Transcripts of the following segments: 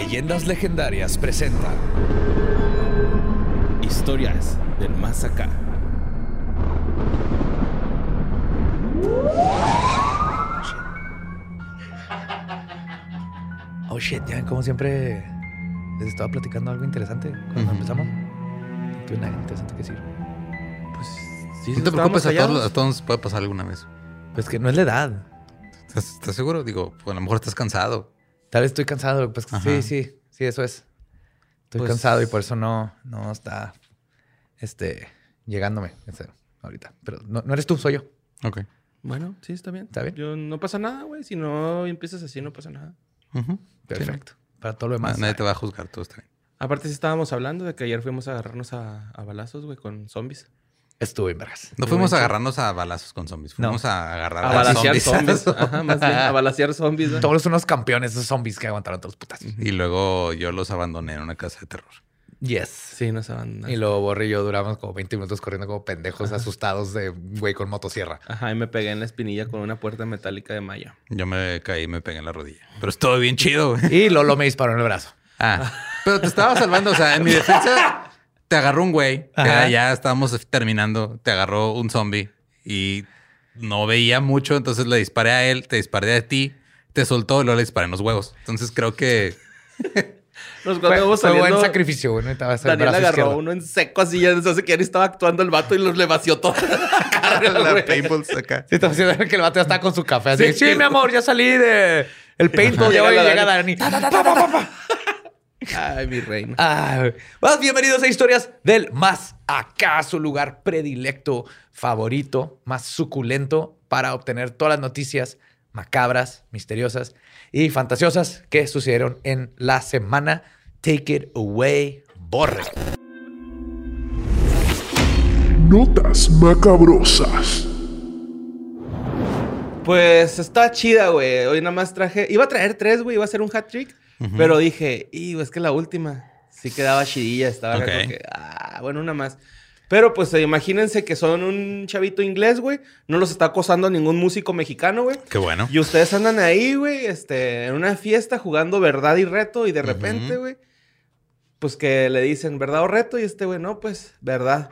Leyendas legendarias presenta Historias del más acá. Oh shit, ya como siempre les estaba platicando algo interesante cuando empezamos. Tiene una interesante que decir. Pues Sí, no te preocupes, a todos, a todos nos puede pasar alguna vez. Pues que no es la edad. ¿Estás, estás seguro? Digo, pues a lo mejor estás cansado. Tal vez estoy cansado. Pues Ajá. sí, sí, sí, eso es. Estoy Pues- cansado y por eso no, no está este, llegándome ahorita. Pero no, no eres tú, soy yo. Ok. Bueno, sí, está bien. ¿Está bien? Yo, no pasa nada, güey. Si no empiezas así, no pasa nada. Perfecto. Para todo lo demás. nadie te va a juzgar, todo está bien. Aparte, sí estábamos hablando de que ayer fuimos a agarrarnos a, a balazos, güey, con zombies. Estuve en vergas. No fuimos a agarrarnos a balazos con zombies. No. Fuimos a agarrar A a, balasear zombies. zombies. Ajá, más bien. A balasear zombies, güey. Todos unos campeones, esos zombies que aguantaron todos los putas. y luego yo los abandoné en una casa de terror. Yes. Sí, nos abandonaron. Y luego Borre y yo duramos como 20 minutos corriendo como pendejos asustados de güey con motosierra. Ajá, y me pegué en la espinilla con una puerta metálica de malla. Yo me caí y me pegué en la rodilla. Pero estuvo bien chido, güey. Y Lolo me disparó en el brazo. Ah, pero te estaba salvando. O sea, en mi defensa, te agarró un güey. que ya estábamos terminando. Te agarró un zombie y no veía mucho. Entonces le disparé a él, te disparé a ti, te soltó y luego le disparé en los huevos. Entonces creo que Nos Fue, fue buen sacrificio, a Daniel brazo agarró izquierdo. uno en seco así, ya no sé qué, estaba actuando el vato y los le vació toda la acá. Sí, estaba haciendo que el vato ya estaba con su café. Así, Sí, sí, sí. mi amor, ya salí de el paintball. Ya voy, la llega Dani. Dani. Ay, mi reina. Ah, más bienvenidos a Historias del Más Acá, su lugar predilecto, favorito, más suculento para obtener todas las noticias macabras, misteriosas y fantasiosas que sucedieron en la semana. Take it away, Borre. Notas macabrosas. Pues está chida, güey. Hoy nada más traje. Iba a traer tres, güey. Iba a hacer un hat trick. Pero dije, y es que la última sí quedaba chidilla. Estaba como que, ah, bueno, una más. Pero pues imagínense que son un chavito inglés, güey. No los está acosando ningún músico mexicano, güey. Qué bueno. Y ustedes andan ahí, güey, este, en una fiesta jugando verdad y reto. Y de repente, güey, pues que le dicen verdad o reto. Y este, güey, no, pues verdad.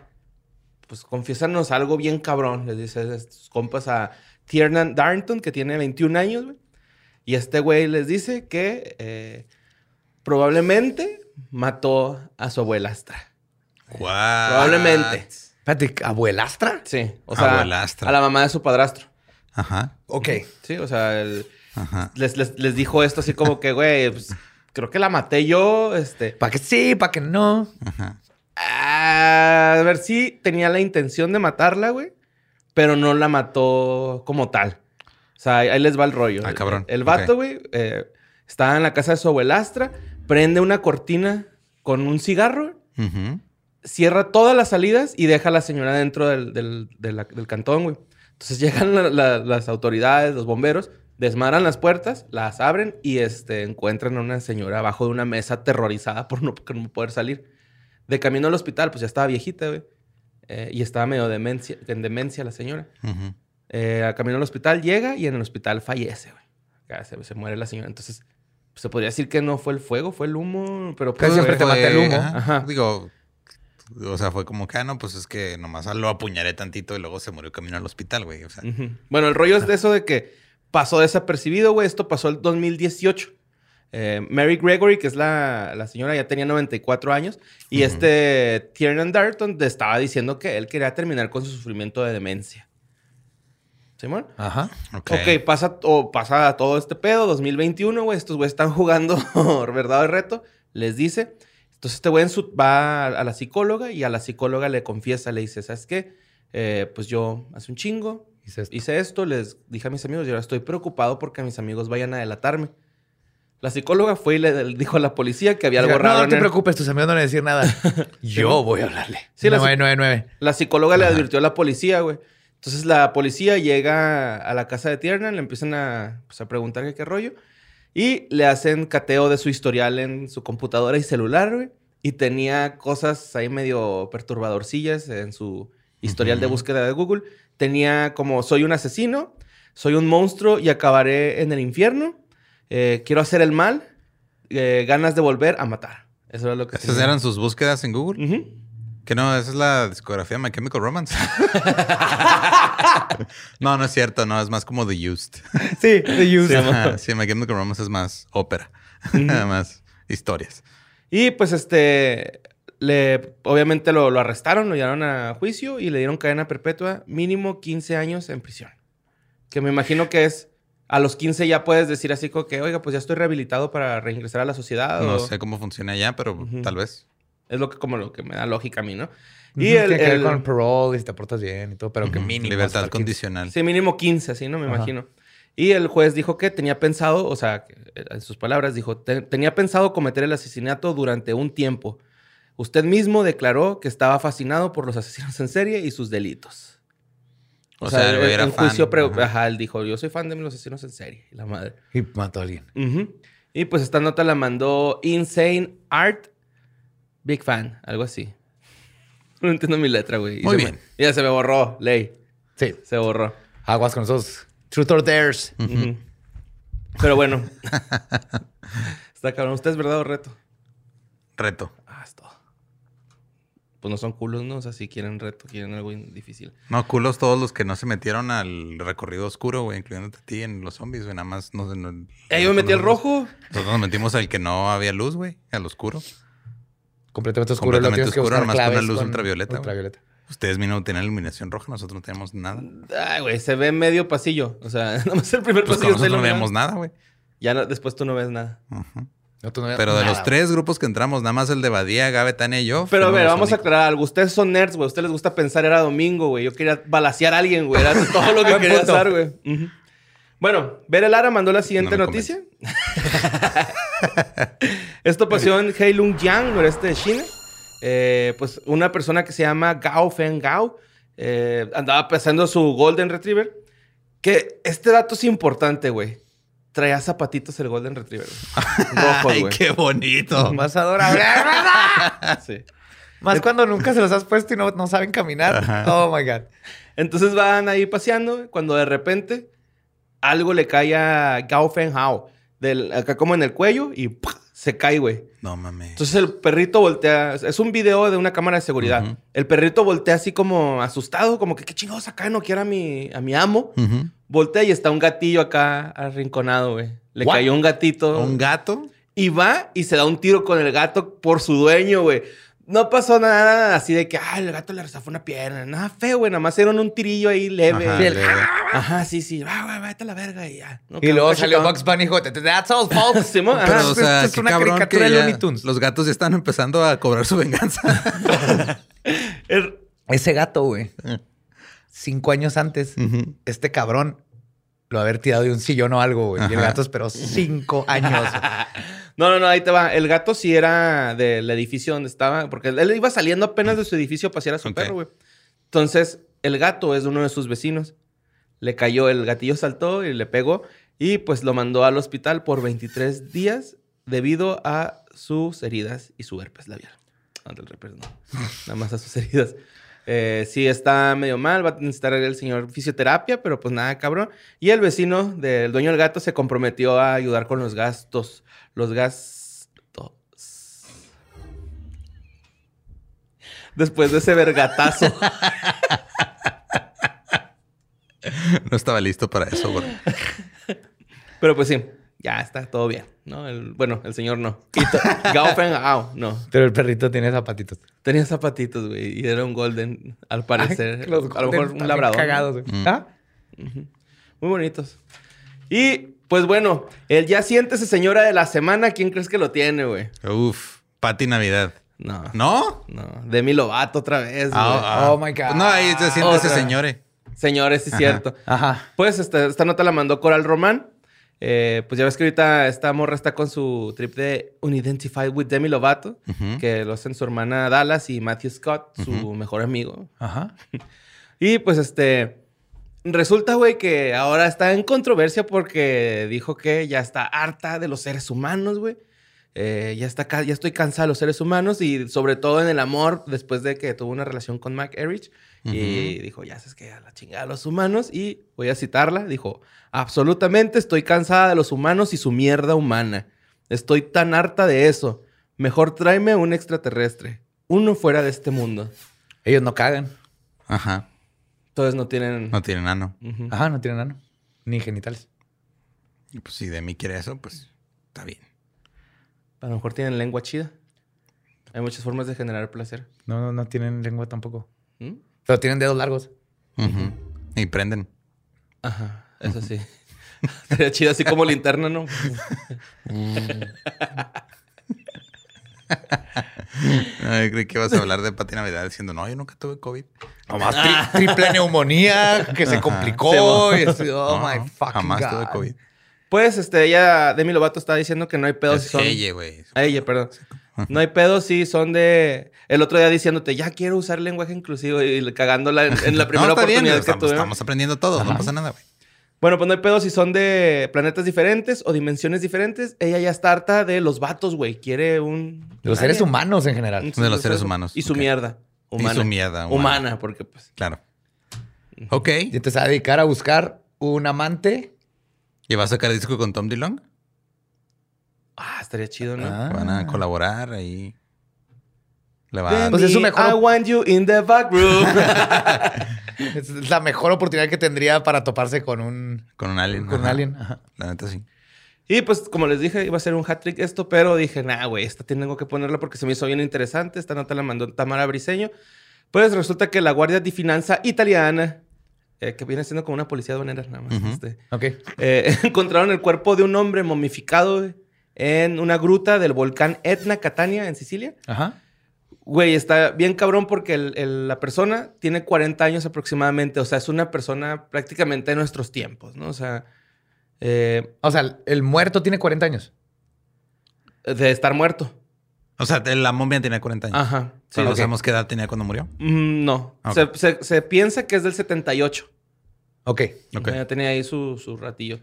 Pues confiésanos algo bien cabrón. Les dice estos compas a Tiernan Darrington, que tiene 21 años, güey. Y este güey les dice que eh, probablemente mató a su abuelastra. What? Probablemente. Espérate, ¿abuelastra? Sí, o sea, Abuelastra. a la mamá de su padrastro. Ajá. Ok. Sí, o sea, el- Ajá. les, les- les dijo esto así como que, güey, pues, creo que la maté yo, este... ¿Para que sí? ¿Para que no? Ajá. A ver si tenía la intención de matarla, güey, pero no la mató como tal. O sea, ahí les va el rollo. Ah, El- cabrón. El, vato, Ok. güey, eh, está en la casa de su abuelastra, prende una cortina con un cigarro, cierra todas las salidas y deja a la señora dentro del, del- del cantón, güey. Entonces llegan la- la- las autoridades, los bomberos, desmadran las puertas, las abren y este, encuentran a una señora abajo de una mesa aterrorizada por no, por no poder salir. De camino al hospital, pues ya estaba viejita, güey. eh, y estaba medio demencia, en demencia la señora. Eh, camino al hospital, llega y en el hospital fallece, güey. Se, se muere la señora. Entonces, pues, se podría decir que no fue el fuego, fue el humo, pero pues, siempre te mata el humo. ajá. Ajá. Digo, o sea, fue como que, ah, no, pues es que nomás lo apuñalé tantito y luego se murió camino al hospital, güey. O sea, Ujú. Bueno, el rollo es de eso de que pasó desapercibido, güey. Esto pasó el 2018. Eh, Mary Gregory, que es la, la señora, ya tenía 94 años. Y este Tiernan Darton estaba diciendo que él quería terminar con su sufrimiento de demencia. ¿Simón? Ajá. ok. Ok, pasa, o pasa todo este pedo, 2021, güey. Estos güeyes están jugando verdad o reto. Les dice. Entonces este güey va a la psicóloga y a la psicóloga le confiesa, le dice, ¿sabes qué? Eh, pues yo hace un chingo Hice esto. hice esto, les dije a mis amigos y ahora estoy preocupado porque mis amigos vayan a delatarme. La psicóloga fue y le dijo a la policía que había algo Diga, raro. no, no te preocupes, tus amigos no van a decir nada. Yo voy a hablarle. Sí, la- 999. La psicóloga le advirtió a la policía, güey. Entonces la policía llega a la casa de Tiernan, le empiezan a, pues, a preguntar qué, qué rollo. Y le hacen cateo de su historial en su computadora y celular, güey. Y tenía cosas ahí medio perturbadorcillas en su historial de búsqueda de Google. Tenía como, soy un asesino, soy un monstruo y acabaré en el infierno. Eh, quiero hacer el mal, eh, ganas de volver a matar. Eso era lo que Esas tenía. eran sus búsquedas en Google. Ujú. Que no, esa es la discografía de My Chemical Romance. no, no es cierto, no, es más como The Used. Sí, the use. Ajá, sí, My Chemical Romance es más ópera, más historias. Y pues este, le, obviamente lo, lo arrestaron, lo llevaron a juicio y le dieron cadena perpetua, mínimo 15 años en prisión. Que me imagino que es, a los 15 ya puedes decir así como que, oiga, pues ya estoy rehabilitado para reingresar a la sociedad. No o- sé cómo funciona ya, pero tal vez. Es lo que, como lo que me da lógica a mí, ¿no? Y el, Tiene que ver el- con parole y si te portas bien y todo, pero que Ujú, mínimo. Libertad hasta 15. condicional. Sí, mínimo 15, así, ¿no? Me Ajá. imagino. Y el juez dijo que tenía pensado, o sea, que, eh, en sus palabras, dijo, "Te- tenía pensado cometer el asesinato durante un tiempo. Usted mismo declaró que estaba fascinado por los asesinos en serie y sus delitos. O, sea, el güey era en fan. juicio, Ajá. ajá, él dijo, yo soy fan de los asesinos en serie. Y la madre. Y mató a alguien. Ujú. Y pues esta nota la mandó Insane Art. Big fan, algo así. No entiendo mi letra, güey. Muy se me- bien. ya se me borró, ley. Sí. Se borró. Aguas con esos truth or dares. Pero bueno. Está cabrón. ¿Usted es verdad o reto? Reto. Ah, es todo. Pues no son culos, ¿no? O sea, si quieren reto, quieren algo difícil. No, culos todos los que no se metieron al recorrido oscuro, güey, incluyéndote a ti en los zombies, güey. Nada más no, no- ¡Eh, yo me metí al rojo! Nosotros nos metimos al que no había luz, güey, al oscuro. Completamente oscuro. Completamente lo que oscuro, buscar nomás con una luz con ultravioleta, ultravioleta. Ustedes mismos tenían iluminación roja, nosotros no teníamos nada. Ay, güey, se ve medio pasillo. O sea, nomás el primer Pues pasillo nosotros no veíamos nada, güey. Ya no- después tú no ves nada. Ujú. No, tú no veías Pero de los tres grupos que entramos, nada más el de Badía, Gabe, Tania y yo. Pero a ver, vamos a aclarar algo. Ustedes son nerds, güey. Ustedes les gusta pensar era domingo, güey. Yo quería balasear a alguien, güey. Era todo lo que quería hacer, güey. Bueno, Bere Lara mandó la siguiente No noticia. Esto pasó en Heilongjiang, noreste de China. Eh, pues una persona que se llama Gao Feng Gao eh, andaba pesando su Golden Retriever. Que este dato es importante, güey. Traía zapatitos el Golden Retriever. Rojos, Ay, güey. qué bonito. Más adorable. Sí. Más cuando nunca se los has puesto y no, no saben caminar. Ajá. Oh my God. Entonces van ahí paseando cuando de repente algo le cae a Gao Feng Hao. Del, acá como en el cuello y se cae, güey. No mames. Entonces el perrito voltea. Es un video de una cámara de seguridad. El perrito voltea así como asustado, como que qué chingados acá no quiere a mi, a mi amo. Voltea y está un gatillo acá arrinconado, güey. Le What? cayó un gatito. ¿Un gato? Y va y se da un tiro con el gato por su dueño, güey. No pasó nada así de que, ah, el gato le rezafó una pierna. Nada feo, güey. Nada más era un tirillo ahí leve. Ajá, Y el- leve. Ajá, sí, sí. Ah, güey, vete a la verga y ya. No, Y luego salió Bugs Bunny y dijo, "That's all, folks." Simón, ajá. Pero, o es- sea, es qué una cabrón que caricatura de Looney Tunes. los gatos ya están empezando a cobrar su venganza. El- Ese gato, güey. Cinco años antes, este cabrón lo haber tirado de un sillón o algo, güey. Y el gato esperó cinco años. No, no, no, ahí te va. El gato sí era del edificio donde estaba, porque él iba saliendo apenas de su edificio a pasear a su perro, güey. Entonces, el gato es uno de sus vecinos. Le cayó, el gatillo saltó y le pegó y pues lo mandó al hospital por 23 días debido a sus heridas y su herpes labial. Ah, del herpes, no. Nada más a sus heridas. Eh, sí está medio mal, va a necesitar el señor fisioterapia, pero pues nada, cabrón. Y el vecino del dueño del gato se comprometió a ayudar con los gastos. Los gastos. Después de ese vergatazo. No estaba listo para eso, güey. pero pues sí, ya está todo bien, ¿no? El- bueno, el señor no. Feng Hao, no. Pero el perrito tiene zapatitos. Tenía zapatitos, güey, y era un golden, al parecer. Ay, los a lo mejor golden un labrador. Cagados, güey. Mm. ¿Ah? Muy bonitos. Y pues bueno, el ya siéntese señora de la semana, ¿quién crees que lo tiene, güey? Uf, Pati Navidad. No. ¿No? No, Demi Lovato otra vez, güey. Ah. Oh my God. No, ahí se siente ese Otra. señor. eh. Señores, sí es cierto. Ajá. Pues esta, esta nota la mandó Coral Román. Eh, pues ya ves que ahorita esta morra está con su trip de Unidentified with Demi Lovato, que lo hacen su hermana Dallas y Matthew Scott, su mejor amigo. Ajá. Y pues este. Resulta, güey, que ahora está en controversia porque dijo que ya está harta de los seres humanos, güey. Eh, ya, está, ya estoy cansada de los seres humanos y sobre todo en el amor después de que tuvo una relación con Mac Erich. Y dijo, ya sabes que a la chingada de los humanos. Y voy a citarla. Dijo, absolutamente estoy cansada de los humanos y su mierda humana. Estoy tan harta de eso. Mejor tráeme un extraterrestre. Uno fuera de este mundo. Ellos no cagan. Ajá. Entonces no tienen... No tiene nano. Ujú. Ajá, no tienen ano. Ni genitales. Y pues si de mí quiere eso, pues está bien. A lo mejor tienen lengua chida. Hay muchas formas de generar placer. No, no, no tienen lengua tampoco. ¿Mm? Pero tienen dedos largos. Ujú. Y prenden. Ajá, eso sí. Sería chido así como linterna, ¿no? Ay, creí que ibas a hablar de Pati Navidad diciendo, no, yo nunca tuve COVID. Nomás tri- triple neumonía que se complicó. y así, oh No, my fucking Jamás God. tuve COVID. Pues, este, ella, Demi Lovato está diciendo que no hay pedos si son... ella, güey. A ella, perdón. No hay pedos si son de... El otro día diciéndote, ya quiero usar lenguaje inclusivo y cagándola en, en la primera no, está bien. oportunidad que Estamos, tuvimos. estamos aprendiendo todo. No pasa nada, güey. Bueno, pues no hay pedos si son de planetas diferentes o dimensiones diferentes. Ella ya está harta de los vatos, güey. Quiere un... De los seres humanos en general. De los seres humanos. Y su mierda. Humana. Y su mierda. Humana, porque pues... Claro. Ok. Y te va a dedicar a buscar un amante. ¿Y va a sacar disco con Tom DeLonge? Ah, estaría chido, ¿no? Ah. Van a colaborar ahí. Le va Pues es su mejor- I want you in the back room. Es la mejor oportunidad que tendría para toparse con un, con un alien. con un alien. Ajá. La neta sí. y pues, como les dije, iba a ser un hat trick esto, pero dije, nah, güey, esta tengo que ponerla porque se me hizo bien interesante. Esta nota la mandó Tamara Briseño. Pues resulta que la Guardia di Finanza italiana, eh, que viene siendo como una policía aduanera, nada más, Ujú. este, Ok. eh, encontraron el cuerpo de un hombre momificado en una gruta del volcán Etna, Catania, en Sicilia. Ajá. Güey, está bien cabrón porque el- el- la persona tiene 40 años aproximadamente. O sea, es una persona prácticamente de nuestros tiempos, ¿no? O sea, eh, O sea, el muerto tiene 40 años. de estar muerto. O sea, la momia tenía 40 años. Ajá. Sí, sabemos qué edad tenía cuando murió. Mm, no. Se, se- se piensa que es del 78. Ok. Ok. Ya tenía ahí su, su ratillo.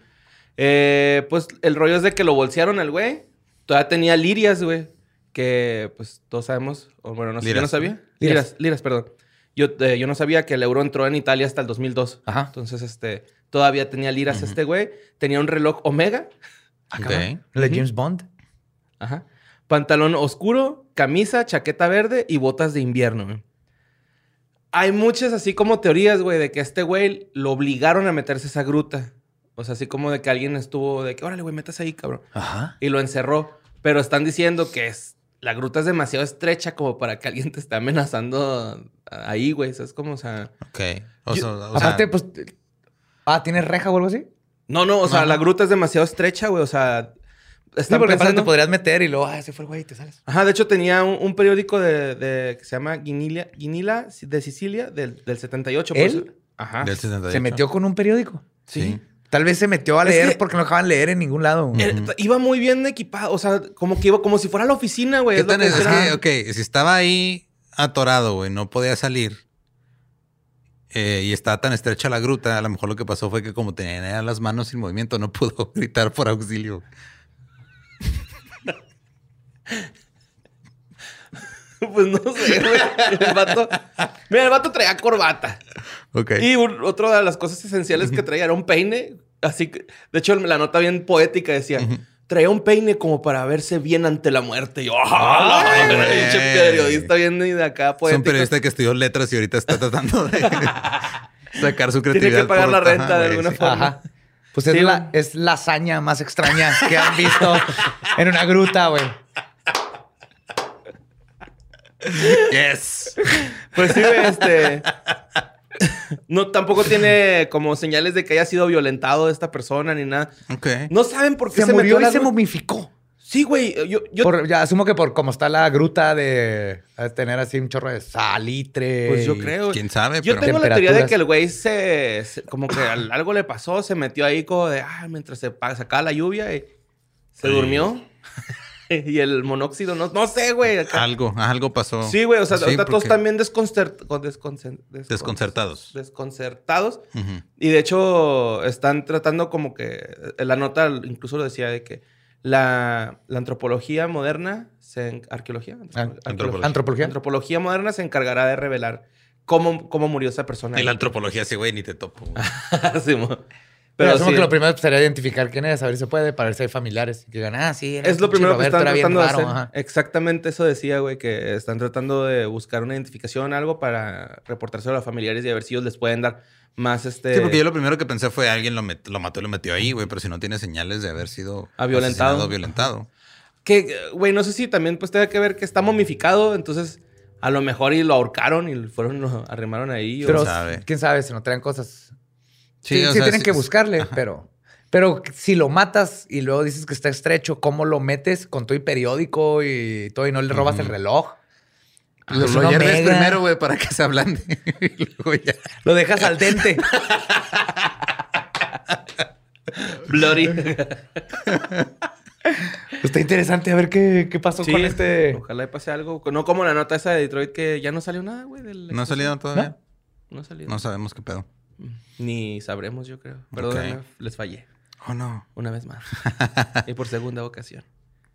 Eh, pues el rollo es de que lo bolsearon al güey. Todavía tenía lirias, güey. Que pues todos sabemos. O bueno, no sé, yo no sabía. Liras. Liras, liras, perdón. Yo, eh, yo no sabía que el euro entró en Italia hasta el 2002. Ajá. Entonces, este, todavía tenía liras este güey. Tenía un reloj Omega. Ah, Ok. cabrón. ¿El de James Bond? Ajá. Pantalón oscuro, camisa, chaqueta verde y botas de invierno. güey. Hay muchas así como teorías, güey, de que este güey lo obligaron a meterse a esa gruta. O sea, así como de que alguien estuvo de que, órale, güey, metas ahí, cabrón. Ajá. Y lo encerró. Pero están diciendo que es, la gruta es demasiado estrecha como para que alguien te esté amenazando ahí, güey. ¿Sabes cómo? O sea... Ok. O sea, o sea, Aparte, pues. Ah, ¿tiene reja o algo así? No, no, o sea, la gruta es demasiado estrecha, güey. O sea... Sí, Están porque aparte pensando... te podrías meter y luego, ah, ese fue el güey y te sales. Ajá, de hecho tenía un, un periódico de, de- que se llama Guinila, Guinila de Sicilia del, del 78. por ¿Él? eso- Ajá. del 78. Se metió con un periódico. Sí. Tal vez se metió a Es leer que- porque no dejaban leer en ningún lado. Eh, Iba muy bien equipado, o sea, como que iba como si fuera a la oficina, güey. ¿Qué es es? Que, ok, si estaba ahí atorado, güey, no podía salir. eh, y estaba tan estrecha la gruta, a lo mejor lo que pasó fue que como tenía las manos sin movimiento, no pudo gritar por auxilio. Pues no sé, güey. El vato. Mira, el vato traía corbata. Ok. Y un- otra de las cosas esenciales que traía era un peine. Así que, de hecho, la nota bien poética decía: traía un peine como para verse bien ante la muerte. Y yo, ¡ah! Ay, la periodista bien de acá Es un periodista que estudió letras y ahorita está tratando de sacar su creatividad. Tiene que pagar por- la renta Ajá, de alguna sí. forma. Ajá. Pues es, Sí, la, es la hazaña más extraña que han visto en una gruta, güey. Yes. Pues sí, este. No, tampoco tiene como señales de que haya sido violentado esta persona ni nada. Ok. No saben por qué Se, se, murió metió y la se momificó. Sí, güey. Yo, yo- Por- ya asumo que por como está la gruta de de tener así un chorro de salitre. pues yo creo. ¿Quién sabe? Yo pero... tengo la teoría de que el güey se, se- como que al- algo le pasó, se metió ahí como de, ah, mientras se sacaba la lluvia y se Sí. durmió. y el monóxido, no, no sé, güey. acá. Algo, algo pasó. Sí, güey, o sea, Sí, todos porque- también desconcert- Desconcertados. Desconcertados. Y de hecho, están tratando como que. La nota incluso lo decía de que la, la antropología moderna, se, en- arqueología, Ah, Antropología. Antropología. Antropología moderna se encargará de revelar cómo, cómo murió esa persona. Y la antropología, sí, güey, ni te topo. güey. Sí, mo- Pero, Pero asumo sí, que lo primero sería identificar quién es, a ver si se puede, para ver si hay familiares. Que digan, ah, sí. era es lo primero que Roberto, están era bien tratando de raro, hacer. ajá. Exactamente eso decía, güey, que están tratando de buscar una identificación, algo para reportárselo a los familiares y a ver si ellos les pueden dar más este. Sí, porque yo lo primero que pensé fue alguien lo, met- lo mató y lo metió ahí, güey, pero si no tiene señales de haber sido Ah, violentado. o violentado. Que, güey, no sé si también pues tenga que ver que está momificado, entonces a lo mejor y lo ahorcaron y fueron, lo arrimaron ahí. o- Pero sabe. quién sabe, si no traen cosas. Sí, Sí, o sí sea, tienen sí- que buscarle, pero. Pero si lo matas y luego dices que está estrecho, ¿cómo lo metes con todo y periódico y todo y no le robas el reloj? Pues Pues lo hierves omega. primero, güey, para que se ablande. y luego ya. Lo dejas al dente. Bloody. Está interesante a ver qué, qué pasó Sí, con este. Ojalá le pase algo. No como la nota esa de Detroit que ya no salió nada, güey. ¿No ha salido todavía? No ha salido. No sabemos qué pedo. Ni sabremos, yo creo. Perdón, les fallé. Oh, no. Una vez más. y por segunda ocasión.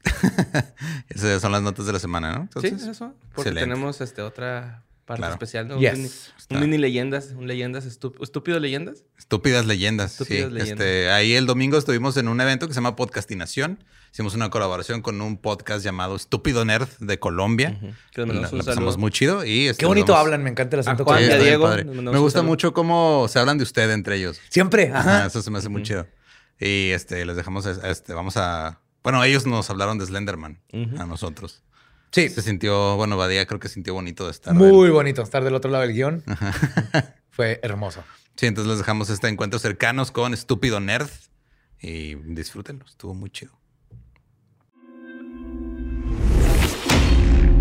Esas son las notas de la semana, ¿no? sí, Entonces, eso. Porque excelente. tenemos este, otra parte Claro. especial. ¿no? Yes. Un, mini, un mini leyendas. Un leyendas estúpido. ¿Estúpido leyendas? Estúpidas leyendas. Estúpidas sí. leyendas. Este, ahí el domingo estuvimos en un evento que se llama Podcastinación. Hicimos una colaboración con un podcast llamado Estúpido Nerd de Colombia. Que La, la pasamos saludo. muy chido. Y este, Qué bonito hablan, me encanta el acento. Juan Sí, y a Diego, Me gusta mucho cómo se hablan de usted entre ellos. Siempre, Ajá, ajá. eso se me hace muy chido. Y este, les dejamos, es- este, vamos a... Bueno, ellos nos hablaron de Slenderman a nosotros. Sí, Se sintió, bueno, Badía creo que sintió bonito de estar. muy bonito estar del otro lado del guion. Fue hermoso. Sí, entonces les dejamos este encuentro cercanos con Estúpido Nerd y disfrútenlo, estuvo muy chido.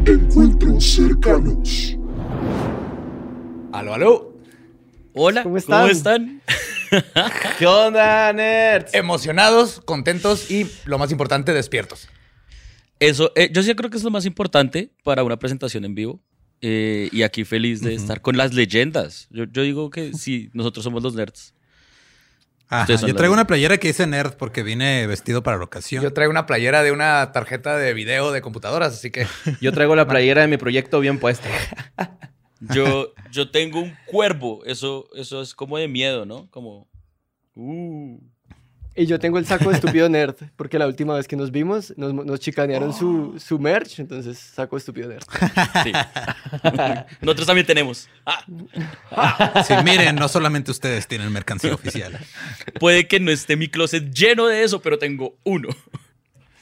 Encuentros cercanos. Aló, aló. Hola, ¿Cómo ¿cómo están? están? ¿Qué onda, nerds? Emocionados, contentos y, lo más importante, despiertos. Eso, eh, yo sí creo que es lo más importante para una presentación en vivo. Eh, y aquí feliz de estar con las leyendas. Yo, yo digo que sí, nosotros somos los nerds. Ajá, yo traigo una playera que dice Nerd porque vine vestido para la ocasión. Yo traigo una playera de una tarjeta de video de computadoras, así que Yo traigo la playera de mi proyecto bien puesta. Yo, yo tengo un cuervo. Eso, eso es como de miedo, ¿no? Como. Uh. Y yo tengo el saco de estúpido nerd, porque la última vez que nos vimos nos, nos chicanearon su, su merch, entonces saco de estúpido nerd. Sí. Nosotros también tenemos. Ah, Sí, miren, no solamente ustedes tienen mercancía oficial. puede que no esté mi closet lleno de eso, pero tengo uno.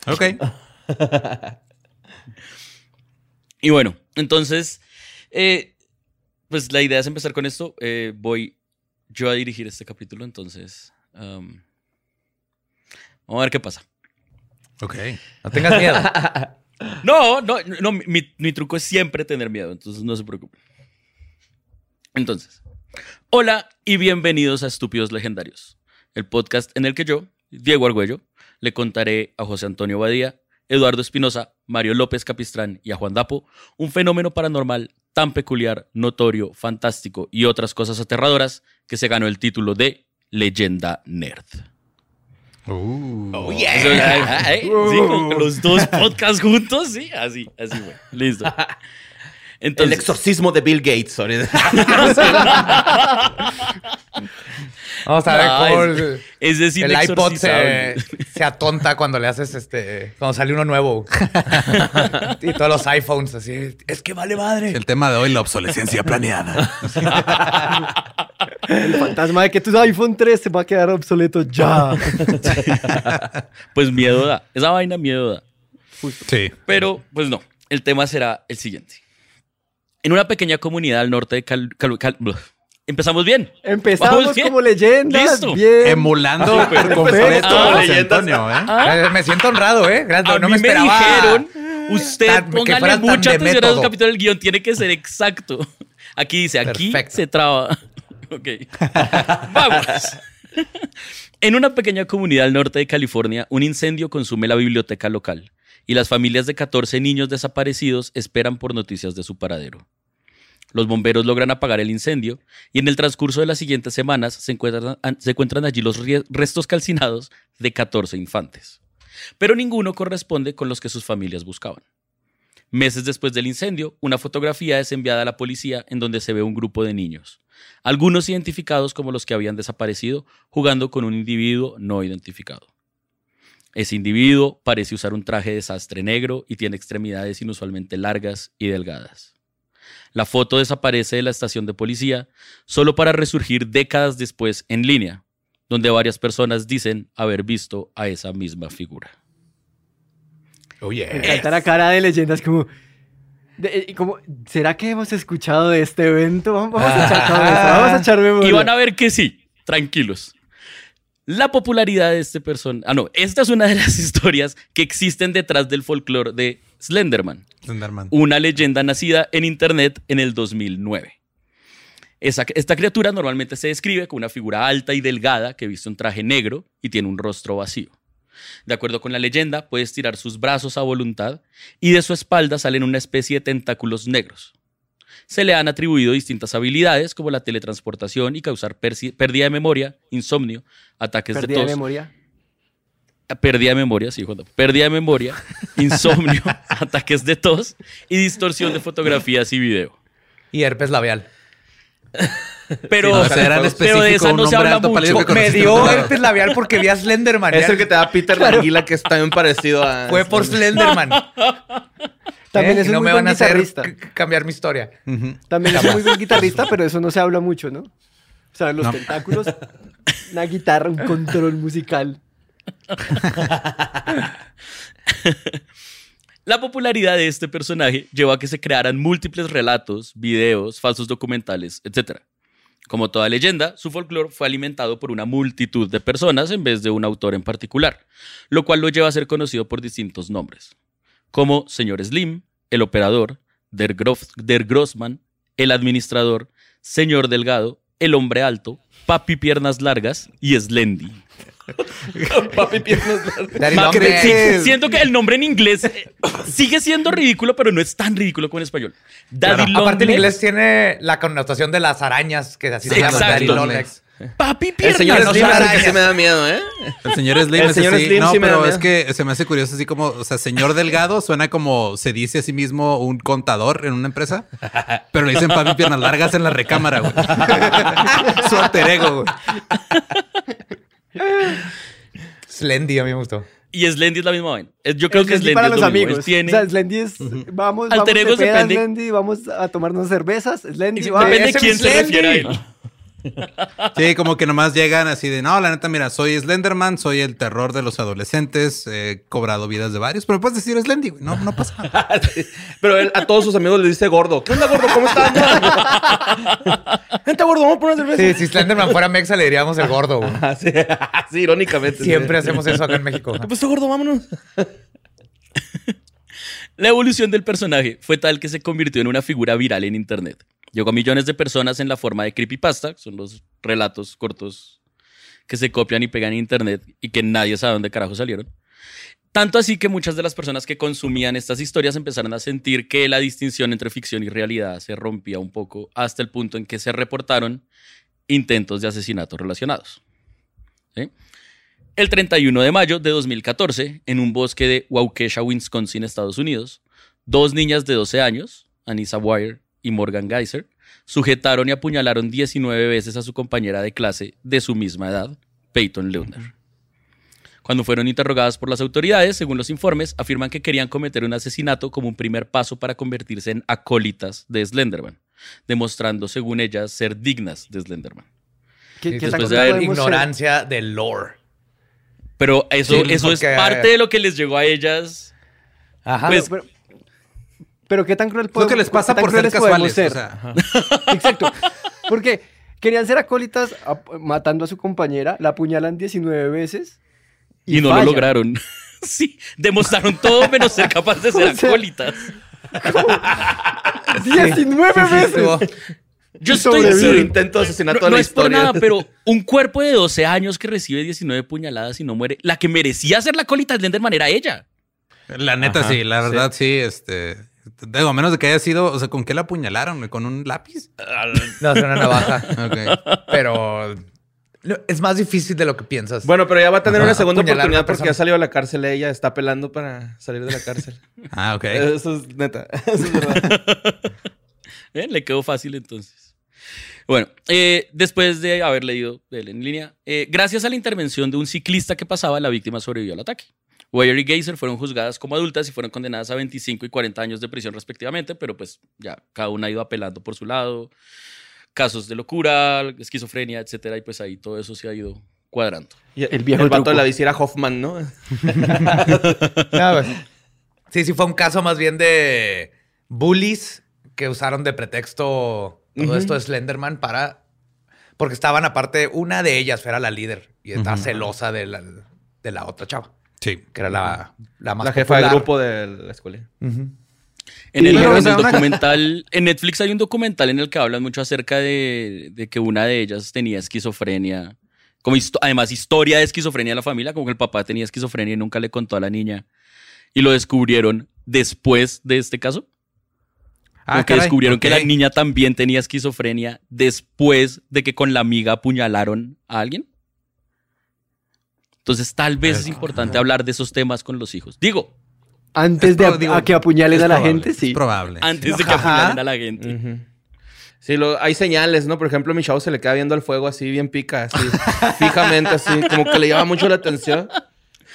Ok. Y bueno, entonces, eh, pues la idea es empezar con esto. Eh, voy yo a dirigir este capítulo, entonces vamos a ver qué pasa. Ok. no tengas miedo. No, no, no, mi, mi truco es siempre tener miedo, entonces no se preocupen. Entonces, hola y bienvenidos a Estúpidos Legendarios, el podcast en el que yo, Diego Argüello, le contaré a José Antonio Badía, Eduardo Espinosa, Mario López Capistrán y a Juan Dapo un fenómeno paranormal tan peculiar, notorio, fantástico y otras cosas aterradoras que se ganó el título de Leyenda Nerd. Uh. Eso, ay, ay, sí, con los dos podcasts juntos, sí, así, así, güey. Listo. El Entonces, exorcismo de Bill Gates. ahorita. Vamos a ver No, cómo es- el, es decir, el iPod se, se atonta cuando le haces este. Cuando sale uno nuevo. y todos los iPhones así. Es que vale madre. El tema de hoy, la obsolescencia planeada. El fantasma de que tu iPhone 3 se va a quedar obsoleto ya. Pues miedo da. Esa vaina miedo da. Sí. Pero, pues no. El tema será el siguiente. En una pequeña comunidad al norte de Cal... Cal- Cal- Bluh. Empezamos bien. Empezamos bien. como leyendas. Listo. Bien. Emulando Súper. por completo Ah, a José leyendas. Antonio, ¿eh? Eh, Me siento honrado, ¿eh? A no mí me esperaba. dijeron, usted tan- póngale mucha atención a los capítulos del guion, tiene que ser exacto. Aquí dice, aquí Perfecto. se traba. ok. Vamos. en una pequeña comunidad al norte de California, un incendio consume la biblioteca local y las familias de 14 niños desaparecidos esperan por noticias de su paradero. Los bomberos logran apagar el incendio y en el transcurso de las siguientes semanas se encuentran, allí los restos calcinados de 14 infantes. Pero ninguno corresponde con los que sus familias buscaban. Meses después del incendio, una fotografía es enviada a la policía en donde se ve un grupo de niños, algunos identificados como los que habían desaparecido, jugando con un individuo no identificado. Ese individuo parece usar un traje de sastre negro y tiene extremidades inusualmente largas y delgadas. La foto desaparece de la estación de policía solo para resurgir décadas después en línea, donde varias personas dicen haber visto a esa misma figura. Oye. Me encanta la cara de leyendas como... de- y como, ¿Será que hemos escuchado de este evento? Vamos, vamos a echar cabeza, vamos a echar memoria. Y van a ver que sí, tranquilos. La popularidad de este personaje. Ah, no, esta es una de las historias que existen detrás del folclore de Slenderman, Slenderman. una leyenda nacida en internet en el 2009. Esa- esta criatura normalmente se describe como una figura alta y delgada que viste un traje negro y tiene un rostro vacío. De acuerdo con la leyenda, puede estirar sus brazos a voluntad y de su espalda salen una especie de tentáculos negros. Se le han atribuido distintas habilidades como la teletransportación y causar pérdida de memoria, insomnio, ataques Pérdida de de tos, memoria. pérdida de memoria, sí, Juan, pérdida de memoria, insomnio, ataques de tos y distorsión de fotografías y video. Y herpes labial. Pero, No, o sea, era en pero de esa no se habla mucho. que Me dio herpes labial porque vi a Slenderman. Es el que te da Peter Languila, que es también parecido a. Fue por Slenderman. También ¿Eh? es Y un no muy me buen van a hacer cambiar mi historia. También es un muy buen guitarrista, pero eso no se habla mucho, ¿no? O sea, los No. tentáculos, una guitarra, un control musical. La popularidad de este personaje llevó a que se crearan múltiples relatos, videos, falsos documentales, etc. Como toda leyenda, su folclore fue alimentado por una multitud de personas en vez de un autor en particular, lo cual lo lleva a ser conocido por distintos nombres, como Señor Slim, el operador, Der, Grof- Der Grossman, el administrador, Señor Delgado, el hombre alto, Papi Piernas Largas y Slendy. Papi piernas largas. Sí, siento que el nombre en inglés eh, sigue siendo ridículo, pero no es tan ridículo como en español. Daddy Claro. Aparte en Legs. inglés tiene la connotación de las arañas, que así Sí, se llaman. exacto. Daddy Long Legs. Papi El Piernas. señor no Slim son es el que sí me da miedo, ¿eh? El señor Slim El es señor. Slim no, sí me da pero miedo. es que se me hace curioso así como, o sea, señor Delgado suena como se dice a sí mismo un contador en una empresa, pero le dicen papi piernas largas en la recámara, güey. Su alter ego, güey. Slendy, a mí me gustó. Y Slendy es la misma vaina. Yo creo que Slendy Slendy para es los lo amigos. Tiene- O sea, Slendy es, vamos, Alter vamos de egos peda, depende- Slendy, vamos a tomarnos cervezas, Slendy, va. Depende de quién se refiere a él. Sí, como que nomás llegan así de, no, la neta, mira, soy Slenderman, soy el terror de los adolescentes, he cobrado vidas de varios, pero puedes decir Slendy, güey, no, no pasa nada. Pero él a todos sus amigos le dice gordo. ¿Qué onda, gordo? ¿Cómo estás? Vente, gordo, vamos por una cerveza. Sí, si Slenderman fuera Mexa, le diríamos el gordo. güey. Así, así, irónicamente. Siempre hacemos eso acá en México. ¿Qué pasó, gordo? Vámonos. La evolución del personaje fue tal que se convirtió en una figura viral en internet. Llegó a millones de personas en la forma de creepypasta, que son los relatos cortos que se copian y pegan en internet y que nadie sabe dónde carajo salieron. Tanto así que muchas de las personas que consumían estas historias empezaron a sentir que la distinción entre ficción y realidad se rompía un poco hasta el punto en que se reportaron intentos de asesinato relacionados. El 31 de mayo de 2014, en un bosque de Waukesha, Wisconsin, Estados Unidos, dos niñas de 12 años, Anissa Wire y Morgan Geyser, sujetaron y apuñalaron 19 veces a su compañera de clase de su misma edad, Peyton Leuner. Cuando fueron interrogadas por las autoridades, según los informes, afirman que querían cometer un asesinato como un primer paso para convertirse en acólitas de Slenderman, demostrando, según ellas, ser dignas de Slenderman. ¿Qué, después de haber podemos ser? ignorancia del lore. Pero eso, Sí, eso es parte de lo que les llegó a ellas. Ajá. Pues, Pero, pero qué tan cruel Lo podemos que les pasa por ser casuales. ser? o sea. Exacto. Porque querían ser acólitas matando a su compañera, la apuñalan 19 veces Y, no fallan. lo lograron. sí, demostraron todo menos ser capaces de ser O sea, acólitas. 19 veces. Yo estoy sobrevive. intento de asesinato No, la es por nada, pero un cuerpo de 12 años que recibe 19 puñaladas y no muere. La que merecía ser la colita de Slenderman era ella. La neta, Ajá, sí, la sí. verdad, sí. este. Digo, a menos de que haya sido, o sea, ¿con qué la apuñalaron? ¿Con un lápiz? No, es una navaja. Ok. Pero no, es más difícil de lo que piensas. Bueno, pero ya va a tener Ajá. una segunda Apuñalar oportunidad una porque ya salió de la cárcel. Ella está pelando para salir de la cárcel. Ah, ok. Eso es neta. Eso es verdad. ¿Eh? Le quedó fácil entonces. Bueno, eh, después de haber leído él en línea, eh, gracias a la intervención de un ciclista que pasaba, la víctima sobrevivió al ataque. Wire y Geyser fueron juzgadas como adultas y fueron condenadas a 25 y 40 años de prisión respectivamente, pero pues ya cada una ha ido apelando por su lado. Casos de locura, esquizofrenia, etcétera, y pues ahí todo eso se ha ido cuadrando. Y El viejo el vato de la bici era Hoffman, ¿no? Sí, sí, fue un caso más bien de bullies que usaron de pretexto todo esto de Slenderman para. Porque estaban aparte, una de ellas era la líder y estaba celosa de la, de la otra chava, Sí. que era la, la más la jefa del popular. grupo de la escuela. En Y el, en documental, en Netflix hay un documental en el que hablan mucho acerca de, de que una de ellas tenía esquizofrenia. Como histo- además, historia de esquizofrenia de la familia, como que el papá tenía esquizofrenia y nunca le contó a la niña. Y lo descubrieron después de este caso. Que caray, descubrieron que la niña también tenía esquizofrenia después de que con la amiga apuñalaron a alguien. Entonces, tal vez es importante hablar de esos temas con los hijos. Digo, Antes Es de pro- a- digo, a que apuñalen a la probable, gente, sí. Es probable. antes de que apuñalen a la gente. Sí, lo, hay señales, ¿no? Por ejemplo, mi chavo se le queda viendo el fuego así, bien pica, así, fijamente, así, como que le llama mucho la atención.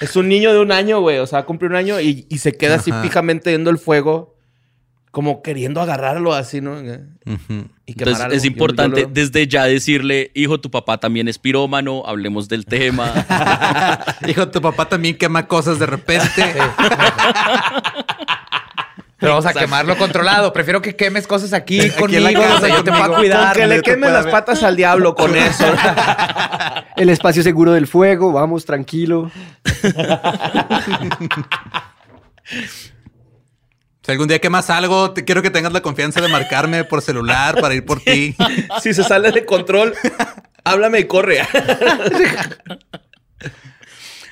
Es un niño de un año, güey, o sea, cumplir un año y, y se queda así Ajá. fijamente viendo el fuego, como queriendo agarrarlo así, ¿no? Ujú. Y Entonces algo. es importante yo lo- desde ya decirle, hijo, tu papá también es pirómano, hablemos del tema. Hijo, tu papá también quema cosas de repente. Pero vamos a Exacto. quemarlo controlado. Prefiero que quemes cosas aquí, la conmigo. casa, o sea, yo te voy a conmigo. cuidar. Con que le quemes las ver. patas al diablo con eso. El espacio seguro del fuego, vamos, tranquilo. Si algún día quemas algo, te quiero que tengas la confianza de marcarme por celular para ir por ti. si se sale de control, háblame y corre.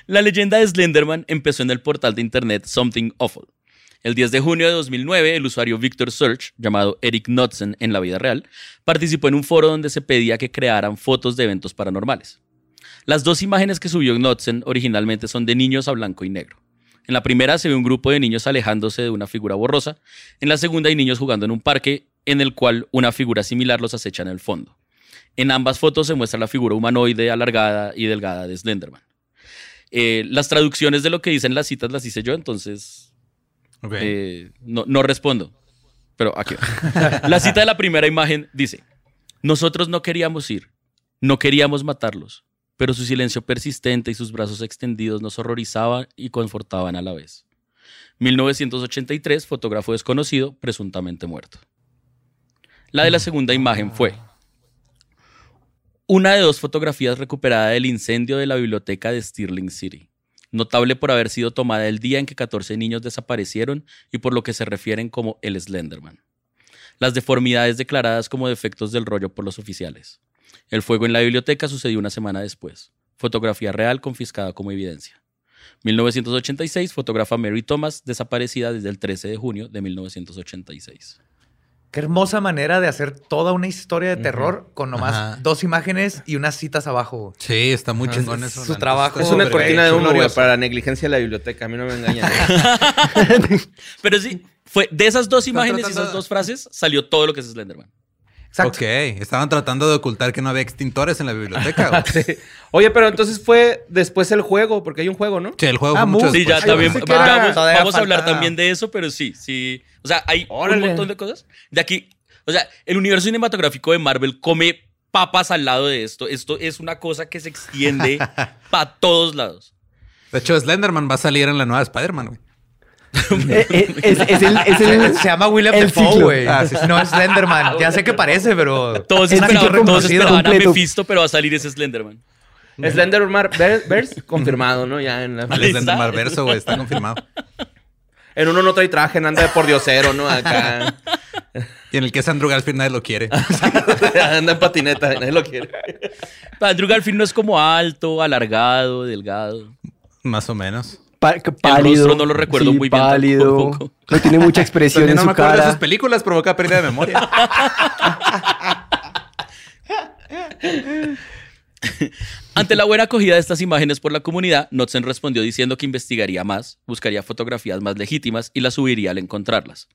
La leyenda de Slenderman empezó en el portal de internet Something Awful. El 10 de junio de 2009, el usuario Victor Search, llamado Eric Knudsen en la vida real, participó en un foro donde se pedía que crearan fotos de eventos paranormales. Las dos imágenes que subió Knudsen originalmente son de niños a blanco y negro. En la primera se ve un grupo de niños alejándose de una figura borrosa. En la segunda hay niños jugando en un parque en el cual una figura similar los acecha en el fondo. En ambas fotos se muestra la figura humanoide alargada y delgada de Slenderman. Eh, las traducciones de lo que dicen las citas las hice yo, entonces eh, no, no respondo. Pero aquí va. La cita de la primera imagen dice, nosotros no queríamos ir, no queríamos matarlos, pero su silencio persistente y sus brazos extendidos nos horrorizaban y confortaban a la vez. 1983, fotógrafo desconocido, presuntamente muerto. La de la segunda imagen fue una de dos fotografías recuperada del incendio de la biblioteca de Stirling City, notable por haber sido tomada el día en que 14 niños desaparecieron y por lo que se refieren como el Slenderman. Las deformidades declaradas como defectos del rollo por los oficiales. El fuego en la biblioteca sucedió una semana después. Fotografía real confiscada como evidencia. 1986, fotógrafa Mary Thomas, desaparecida desde el 13 de junio de 1986. Qué hermosa manera de hacer toda una historia de terror con nomás Ajá. dos imágenes y unas citas abajo. Sí, está muy Ah, chingón es eso. su trabajo. Es una cortina de humo, para la negligencia de la biblioteca. A mí no me engañan. Pero sí, Fue de esas dos imágenes y esas dos frases salió todo lo que es Slenderman. Exacto. Ok, estaban tratando de ocultar que no había extintores en la biblioteca. güey. Sí. Oye, pero entonces fue después el juego, porque hay un juego, ¿no? Sí, el juego Ah, fue mucho Sí, ya. Ay, vamos, a hablar también de eso, pero sí, sí. O sea, hay Órale. un montón de cosas. De aquí, o sea, el universo cinematográfico de Marvel come papas al lado de esto. Esto es una cosa que se extiende para todos lados. De hecho, Slenderman va a salir en la nueva Spider-Man, güey. Eh, eh, es, es el, es el- Se llama William el Defoe, güey. Ah, sí, sí. No es Slenderman. Ya sé que parece, pero... Todos, esperaban, todos esperaban a. Mephisto, pero va a salir ese Slenderman. Slenderman Ver- Verse confirmado, ¿no? Ya en la... Slenderman verso, güey, está confirmado. En uno no trae traje, anda de por diosero, ¿no? Acá. Y en el que es Andrew Garfield nadie lo quiere. anda en patineta, nadie lo quiere. Andrew Garfield no es como alto, alargado, delgado. Más o menos. Pálido. rostro no lo recuerdo sí, muy bien Pálido. tampoco. No tiene mucha expresión en no me su acuerdo de sus cara. películas, provoca pérdida de memoria. Ante la buena acogida de estas imágenes por la comunidad, Knudsen respondió diciendo que investigaría más, buscaría fotografías más legítimas y las subiría al encontrarlas.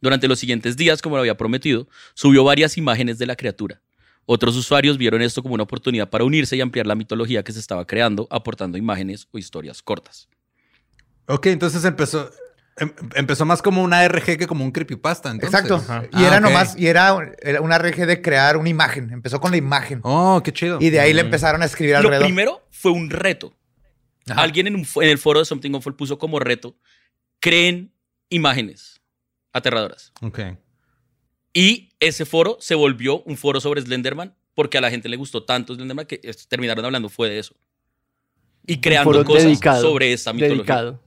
Durante los siguientes días, como lo había prometido, subió varias imágenes de la criatura. Otros usuarios vieron esto como una oportunidad para unirse y ampliar la mitología que se estaba creando, aportando imágenes o historias cortas. Ok, entonces empezó... em- empezó más como una RG que como un creepypasta, entonces. Exacto. Ajá. Y Ah, era nomás... Y era, era una reje de crear una imagen. Empezó con la imagen. Oh, qué chido. Y de ahí le empezaron a escribir Lo alrededor. primero fue un reto. Ajá. Alguien en, un en el foro de Something Awful puso como reto, creen imágenes aterradoras. Ok. Y ese foro se volvió un foro sobre Slenderman porque a la gente le gustó tanto Slenderman que terminaron hablando fue de eso. Y creando cosas dedicado, sobre esta mitología. Dedicado.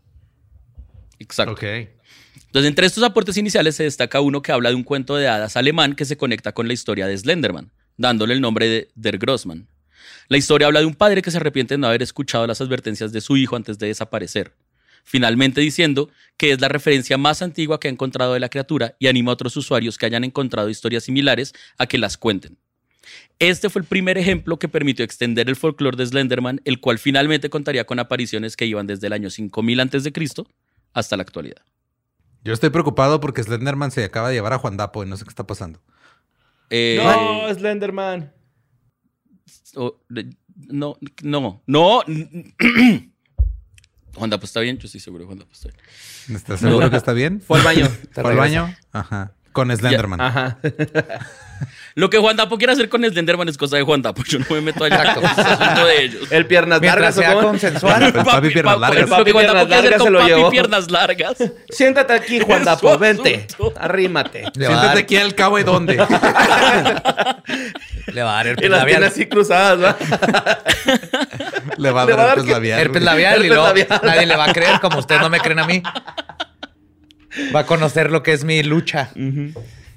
Exacto. Ok. Entonces, entre estos aportes iniciales se destaca uno que habla de un cuento de hadas alemán que se conecta con la historia de Slenderman, dándole el nombre de Der Grossman. La historia habla de un padre que se arrepiente de no haber escuchado las advertencias de su hijo antes de desaparecer, finalmente diciendo que es la referencia más antigua que ha encontrado de la criatura y anima a otros usuarios que hayan encontrado historias similares a que las cuenten. Este fue el primer ejemplo que permitió extender el folclore de Slenderman, el cual finalmente contaría con apariciones que iban desde el año 5000 a.C. hasta la actualidad. Yo estoy preocupado porque Slenderman se acaba de llevar a Juan Dapo y no sé qué está pasando. Eh, No, Slenderman. o- de- no, no, no. Juan Dapo está bien, yo estoy seguro Juan Dapo está bien. ¿Estás seguro No. que está bien? Fue al baño. ¿Fue al baño? Ajá. Con Slenderman. Ajá. Lo que Juan Dapo quiere hacer con Slenderman es cosa de Juan Dapo. Yo no me meto allá. Es asunto de ellos. El piernas Mientras largas, ¿o sea consensual. El papi piernas largas. Lo que Juan Dapo Piernas quiere hacer con papi llevó. piernas largas. Siéntate aquí, Juan Es Dapo, vente. Arrímate. Le Siéntate dar, aquí al cabo de dónde. le va a dar Y herpes las labial. tiene así cruzadas, ¿va? Le va a dar herpes labial. Herpes labial y luego labial. nadie le va a creer como ustedes no me creen a mí. Va a conocer lo que es mi lucha.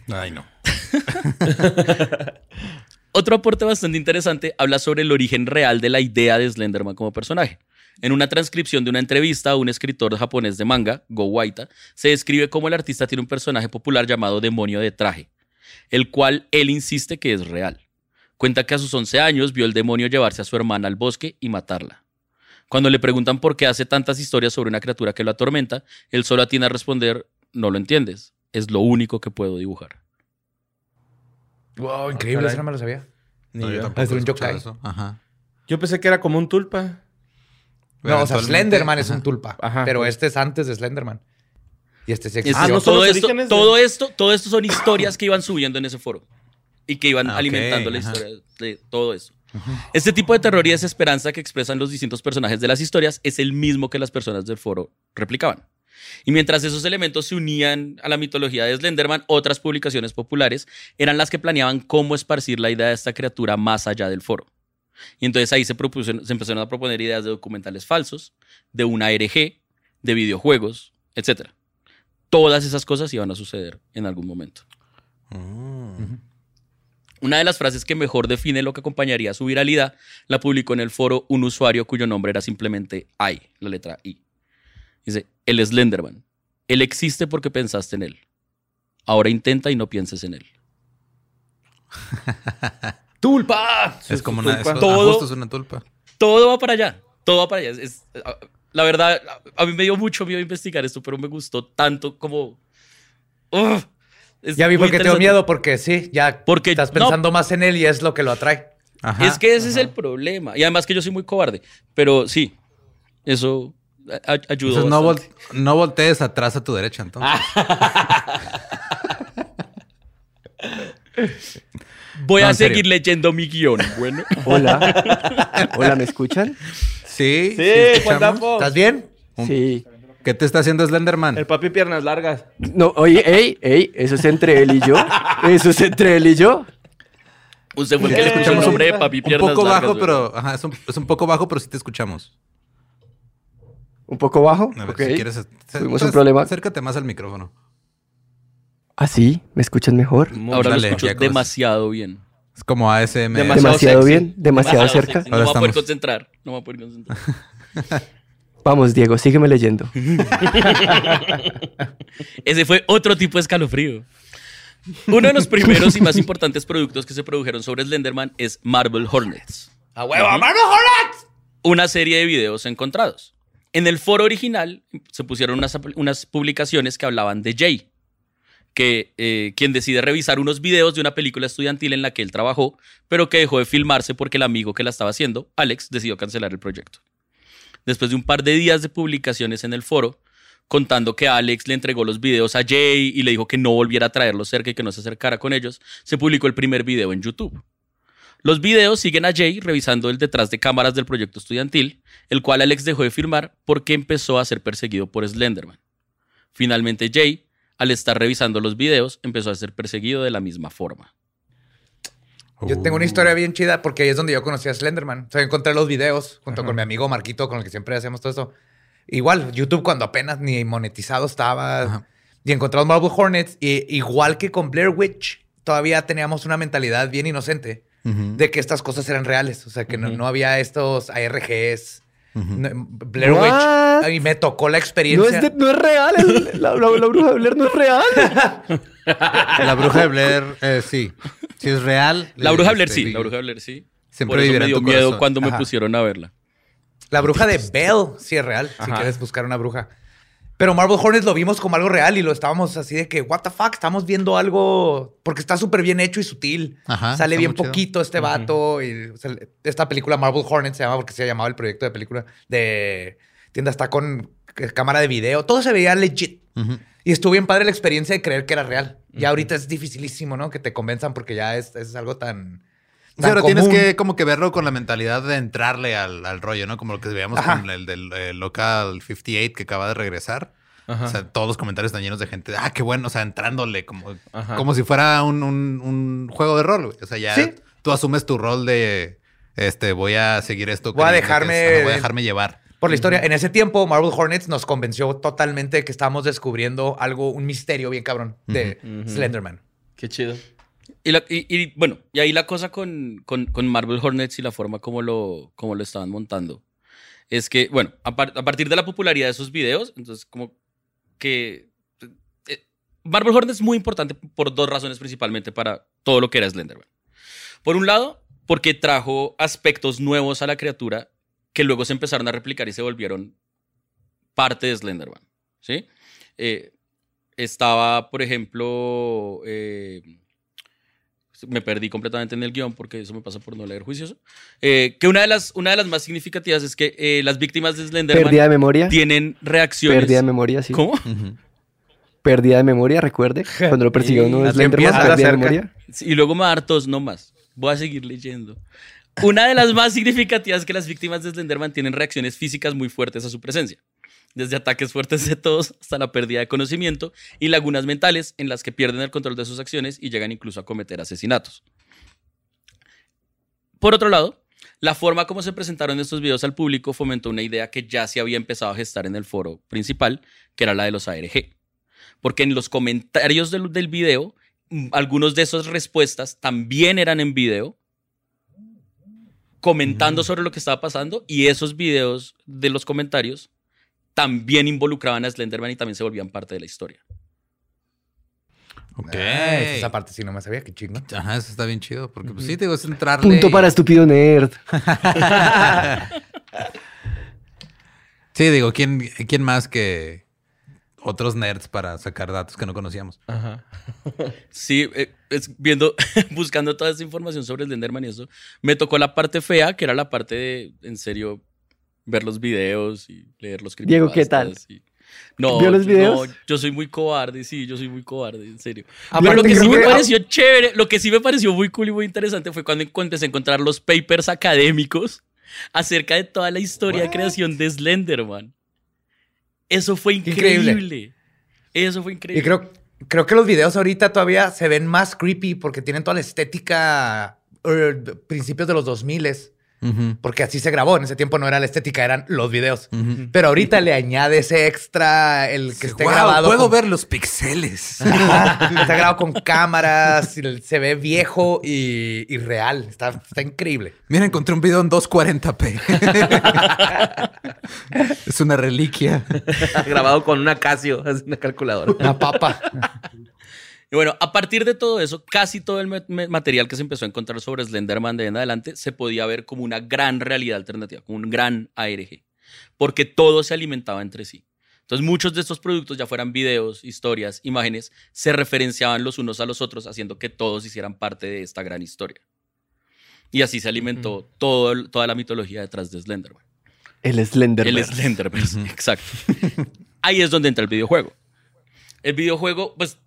Ay, no. Otro aporte bastante interesante habla sobre el origen real de la idea de Slenderman como personaje. En una transcripción de una entrevista a un escritor japonés de manga, Go Waita, se describe cómo el artista tiene un personaje popular llamado Demonio de Traje, el cual él insiste que es real. Cuenta que a sus 11 años vio el demonio llevarse a su hermana al bosque y matarla. Cuando le preguntan por qué hace tantas historias sobre una criatura que lo atormenta, él solo atiende a responder, no lo entiendes, es lo único que puedo dibujar. Wow, increíble. caray. Eso no me lo sabía. Ni No, yo yo. tampoco Es un yokai. eso. Ajá. Yo pensé que era como un tulpa. No, o sea, Slenderman es Ajá. un tulpa. Ajá. pero este es antes de Slenderman. Y este sí Es- existió. Ah, no son todo, esto, de- todo esto, todo esto son historias que iban subiendo en ese foro y que iban Ah, alimentando la ajá. historia de todo eso. Este tipo de terror y desesperanza que expresan los distintos personajes de las historias es el mismo que las personas del foro replicaban. Y mientras esos elementos se unían a la mitología de Slenderman, otras publicaciones populares eran las que planeaban cómo esparcir la idea de esta criatura más allá del foro. Y entonces ahí se, propusieron- se empezaron a proponer ideas de documentales falsos, de una RG, de videojuegos, etc. Todas esas cosas iban a suceder en algún momento. Mm. Una de las frases que mejor define lo que acompañaría su viralidad la publicó en el foro un usuario cuyo nombre era simplemente I, la letra I. Dice, el Slenderman. Él existe porque pensaste en él. Ahora intenta y no pienses en él. ¡Tulpa! Es como una. tulpa. Es, Todo- justo es una tulpa. Todo va para allá. Todo va para allá. Es- la verdad, a, mí me dio mucho miedo investigar esto, pero me gustó tanto como es Ya vi muy por qué tengo miedo, porque sí, ya Porque- estás no. pensando más en él y es lo que lo atrae. Ajá. Es que ese es el problema. Y además que yo soy muy cobarde. Pero sí, eso a- a- ayudó. Entonces no, vol- no voltees atrás a tu derecha, entonces. Voy No, a serio. seguir leyendo mi guion. Bueno. Hola. Hola, ¿me escuchan? Sí, Sí. ¿Estás bien? Sí. ¿Qué te está haciendo Slenderman? El papi piernas largas. No, oye, ey, ey, eso es entre él y yo. Eso es entre él y yo. Usted fue el que le puso el un- nombre de papi un piernas poco largas, bajo, güey. pero ajá, es, un, es un poco bajo, pero sí te escuchamos. Un poco bajo. A ver, si quieres, ac- Tuvimos un problema. Acércate más al micrófono. ¿Ah, sí? ¿Me escuchan mejor? Ahora Dale, lo escucho demasiado bien. Es como ASMR. Demasiado bien, demasiado cerca. sexy. No me voy a poder concentrar. No me voy a poder concentrar. Vamos, Diego, sígueme leyendo. Ese fue otro tipo de escalofrío. Uno de los primeros y más importantes productos que se produjeron sobre Slenderman es Marble Hornets. ¡A huevo! ¡Marvel Hornets! una serie de videos encontrados. En el foro original se pusieron unas, unas publicaciones que hablaban de Jay, que, eh, quien decide revisar unos videos de una película estudiantil en la que él trabajó, pero que dejó de filmarse porque el amigo que la estaba haciendo, Alex, decidió cancelar el proyecto. Después de un par de días de publicaciones en el foro, contando que Alex le entregó los videos a Jay y le dijo que no volviera a traerlos cerca y que no se acercara con ellos, se publicó el primer video en YouTube. Los videos siguen a Jay revisando el detrás de cámaras del proyecto estudiantil, el cual Alex dejó de firmar porque empezó a ser perseguido por Slenderman. Finalmente Jay, al estar revisando los videos, empezó a ser perseguido de la misma forma. Yo tengo una historia bien chida porque ahí es donde yo conocí a Slenderman. O sea, encontré los videos junto con mi amigo Marquito, con el que siempre hacemos todo esto. Igual, YouTube cuando apenas ni monetizado estaba. Ajá. Y encontramos Marble Hornets. Y igual que con Blair Witch, todavía teníamos una mentalidad bien inocente de que estas cosas eran reales. O sea, que no, no había estos ARGs. No, Blair What? Witch. Y me tocó la No experiencia. es, de- no es real, el- la, la- la bruja de Blair no es real. La bruja de Blair, eh, sí. Sí es real. La bruja Este, Blair sí, vi- la bruja Blair sí. Siempre Por eso me dio miedo corazón. cuando me pusieron a verla. La bruja de Belle, sí es real. Si quieres buscar una bruja. Pero Marble Hornets lo vimos como algo real y lo estábamos así de que, what the fuck, estamos viendo algo porque está súper bien hecho y sutil. Ajá, Sale bien chido. poquito este vato. Y o sea, esta película Marble Hornets se llama porque se llamaba el proyecto de película de tienda. Está con cámara de video. Todo se veía legit. Y estuvo bien padre la experiencia de creer que era real. Ya ahorita es dificilísimo, ¿no? Que te convenzan porque ya es, es algo tan. Sí, pero tienes que como que verlo con la mentalidad de entrarle al, al rollo, ¿no? Como lo que veíamos Ajá. con el del eh, Local 58 que acaba de regresar. Ajá. O sea, todos los comentarios están llenos de gente. Ah, qué bueno. O sea, entrándole como, Ajá. como si fuera un, un- un juego de rol. güey. O sea, ya Sí. tú asumes tu rol de, este, voy a seguir esto. Voy a que dejarme- es- voy a dejarme llevar. Por la historia. En ese tiempo, Marble Hornets nos convenció totalmente que estábamos descubriendo algo, un misterio bien cabrón de. Slenderman. Qué chido. Y, bueno, y ahí la cosa con, con, con Marvel Hornets y la forma como lo, como lo estaban montando es que, bueno, a, par- a partir de la popularidad de esos videos, entonces como que eh, Marvel Hornets es muy importante por dos razones principalmente para todo lo que era Slenderman. Por un lado, porque trajo aspectos nuevos a la criatura que luego se empezaron a replicar y se volvieron parte de Slenderman, ¿sí? Eh, estaba, por ejemplo, eh, me perdí completamente en el guion porque eso me pasa por no leer juicioso. Eh, que una de, las, una de las más significativas es que eh, las víctimas de Slenderman Pérdida de memoria. tienen reacciones. Pérdida de memoria, sí. ¿Cómo? Ujú. Pérdida de memoria, recuerde. Cuando lo persiguió uno de Slenderman, pérdida de cerca. memoria. Sí, Y luego me va a dar tos, no más. Voy a seguir leyendo. Una de las más significativas es que las víctimas de Slenderman tienen reacciones físicas muy fuertes a su presencia. Desde ataques fuertes de tos hasta la pérdida de conocimiento y lagunas mentales en las que pierden el control de sus acciones y llegan incluso a cometer asesinatos. Por otro lado, la forma como se presentaron estos videos al público fomentó una idea que ya se había empezado a gestar en el foro principal, que era la de los ARG. Porque en los comentarios del, del video, mm, algunos de esas respuestas también eran en video, comentando sobre lo que estaba pasando, y esos videos de los comentarios también involucraban a Slenderman y también se volvían parte de la historia. Ok. Ah, esa parte sí no me sabía, qué chingo. Ajá, eso está bien chido. Porque, pues sí, te digo, es entrarle. Punto y- para estúpido nerd. Sí, digo, ¿quién, quién más que otros nerds para sacar datos que no conocíamos. Ajá. Sí, eh, es viendo, buscando toda esa información sobre el Slenderman y eso, me tocó la parte fea, que era la parte de, en serio, ver los videos y leer los Diego, ¿qué tal? y- No, ¿Vio los yo- videos? no, yo soy muy cobarde, sí, yo soy muy cobarde, en serio. Pero lo que sí me pareció chévere, lo que sí me pareció muy cool y muy interesante fue cuando empecé a encontrar los papers académicos acerca de toda la historia de creación de Slenderman. Eso fue Increíble. increíble. Eso fue increíble. Y creo, creo que los videos ahorita todavía se ven más creepy porque tienen toda la estética eh, principios de los 2000 Ujú, porque así se grabó. En ese tiempo no era la estética, eran los videos. Pero ahorita le añade ese extra, el que esté Guau, grabado. Puedo con- ver los pixeles. Está grabado con cámaras, se ve viejo y, y real. Está, está increíble. Mira, encontré un video en 240p. es una reliquia. Grabado con una Casio, es una calculadora. Una papa. Y bueno, a partir de todo eso, casi todo el ma- ma- material que se empezó a encontrar sobre Slenderman de ahí en adelante se podía ver como una gran realidad alternativa, como un gran ARG, porque todo se alimentaba entre sí. Entonces muchos de estos productos, ya fueran videos, historias, imágenes, se referenciaban los unos a los otros, haciendo que todos hicieran parte de esta gran historia. Y así se alimentó todo toda la mitología detrás de Slenderman. El Slender. El Slenderverse, exacto. Ahí es donde entra el videojuego. El videojuego, pues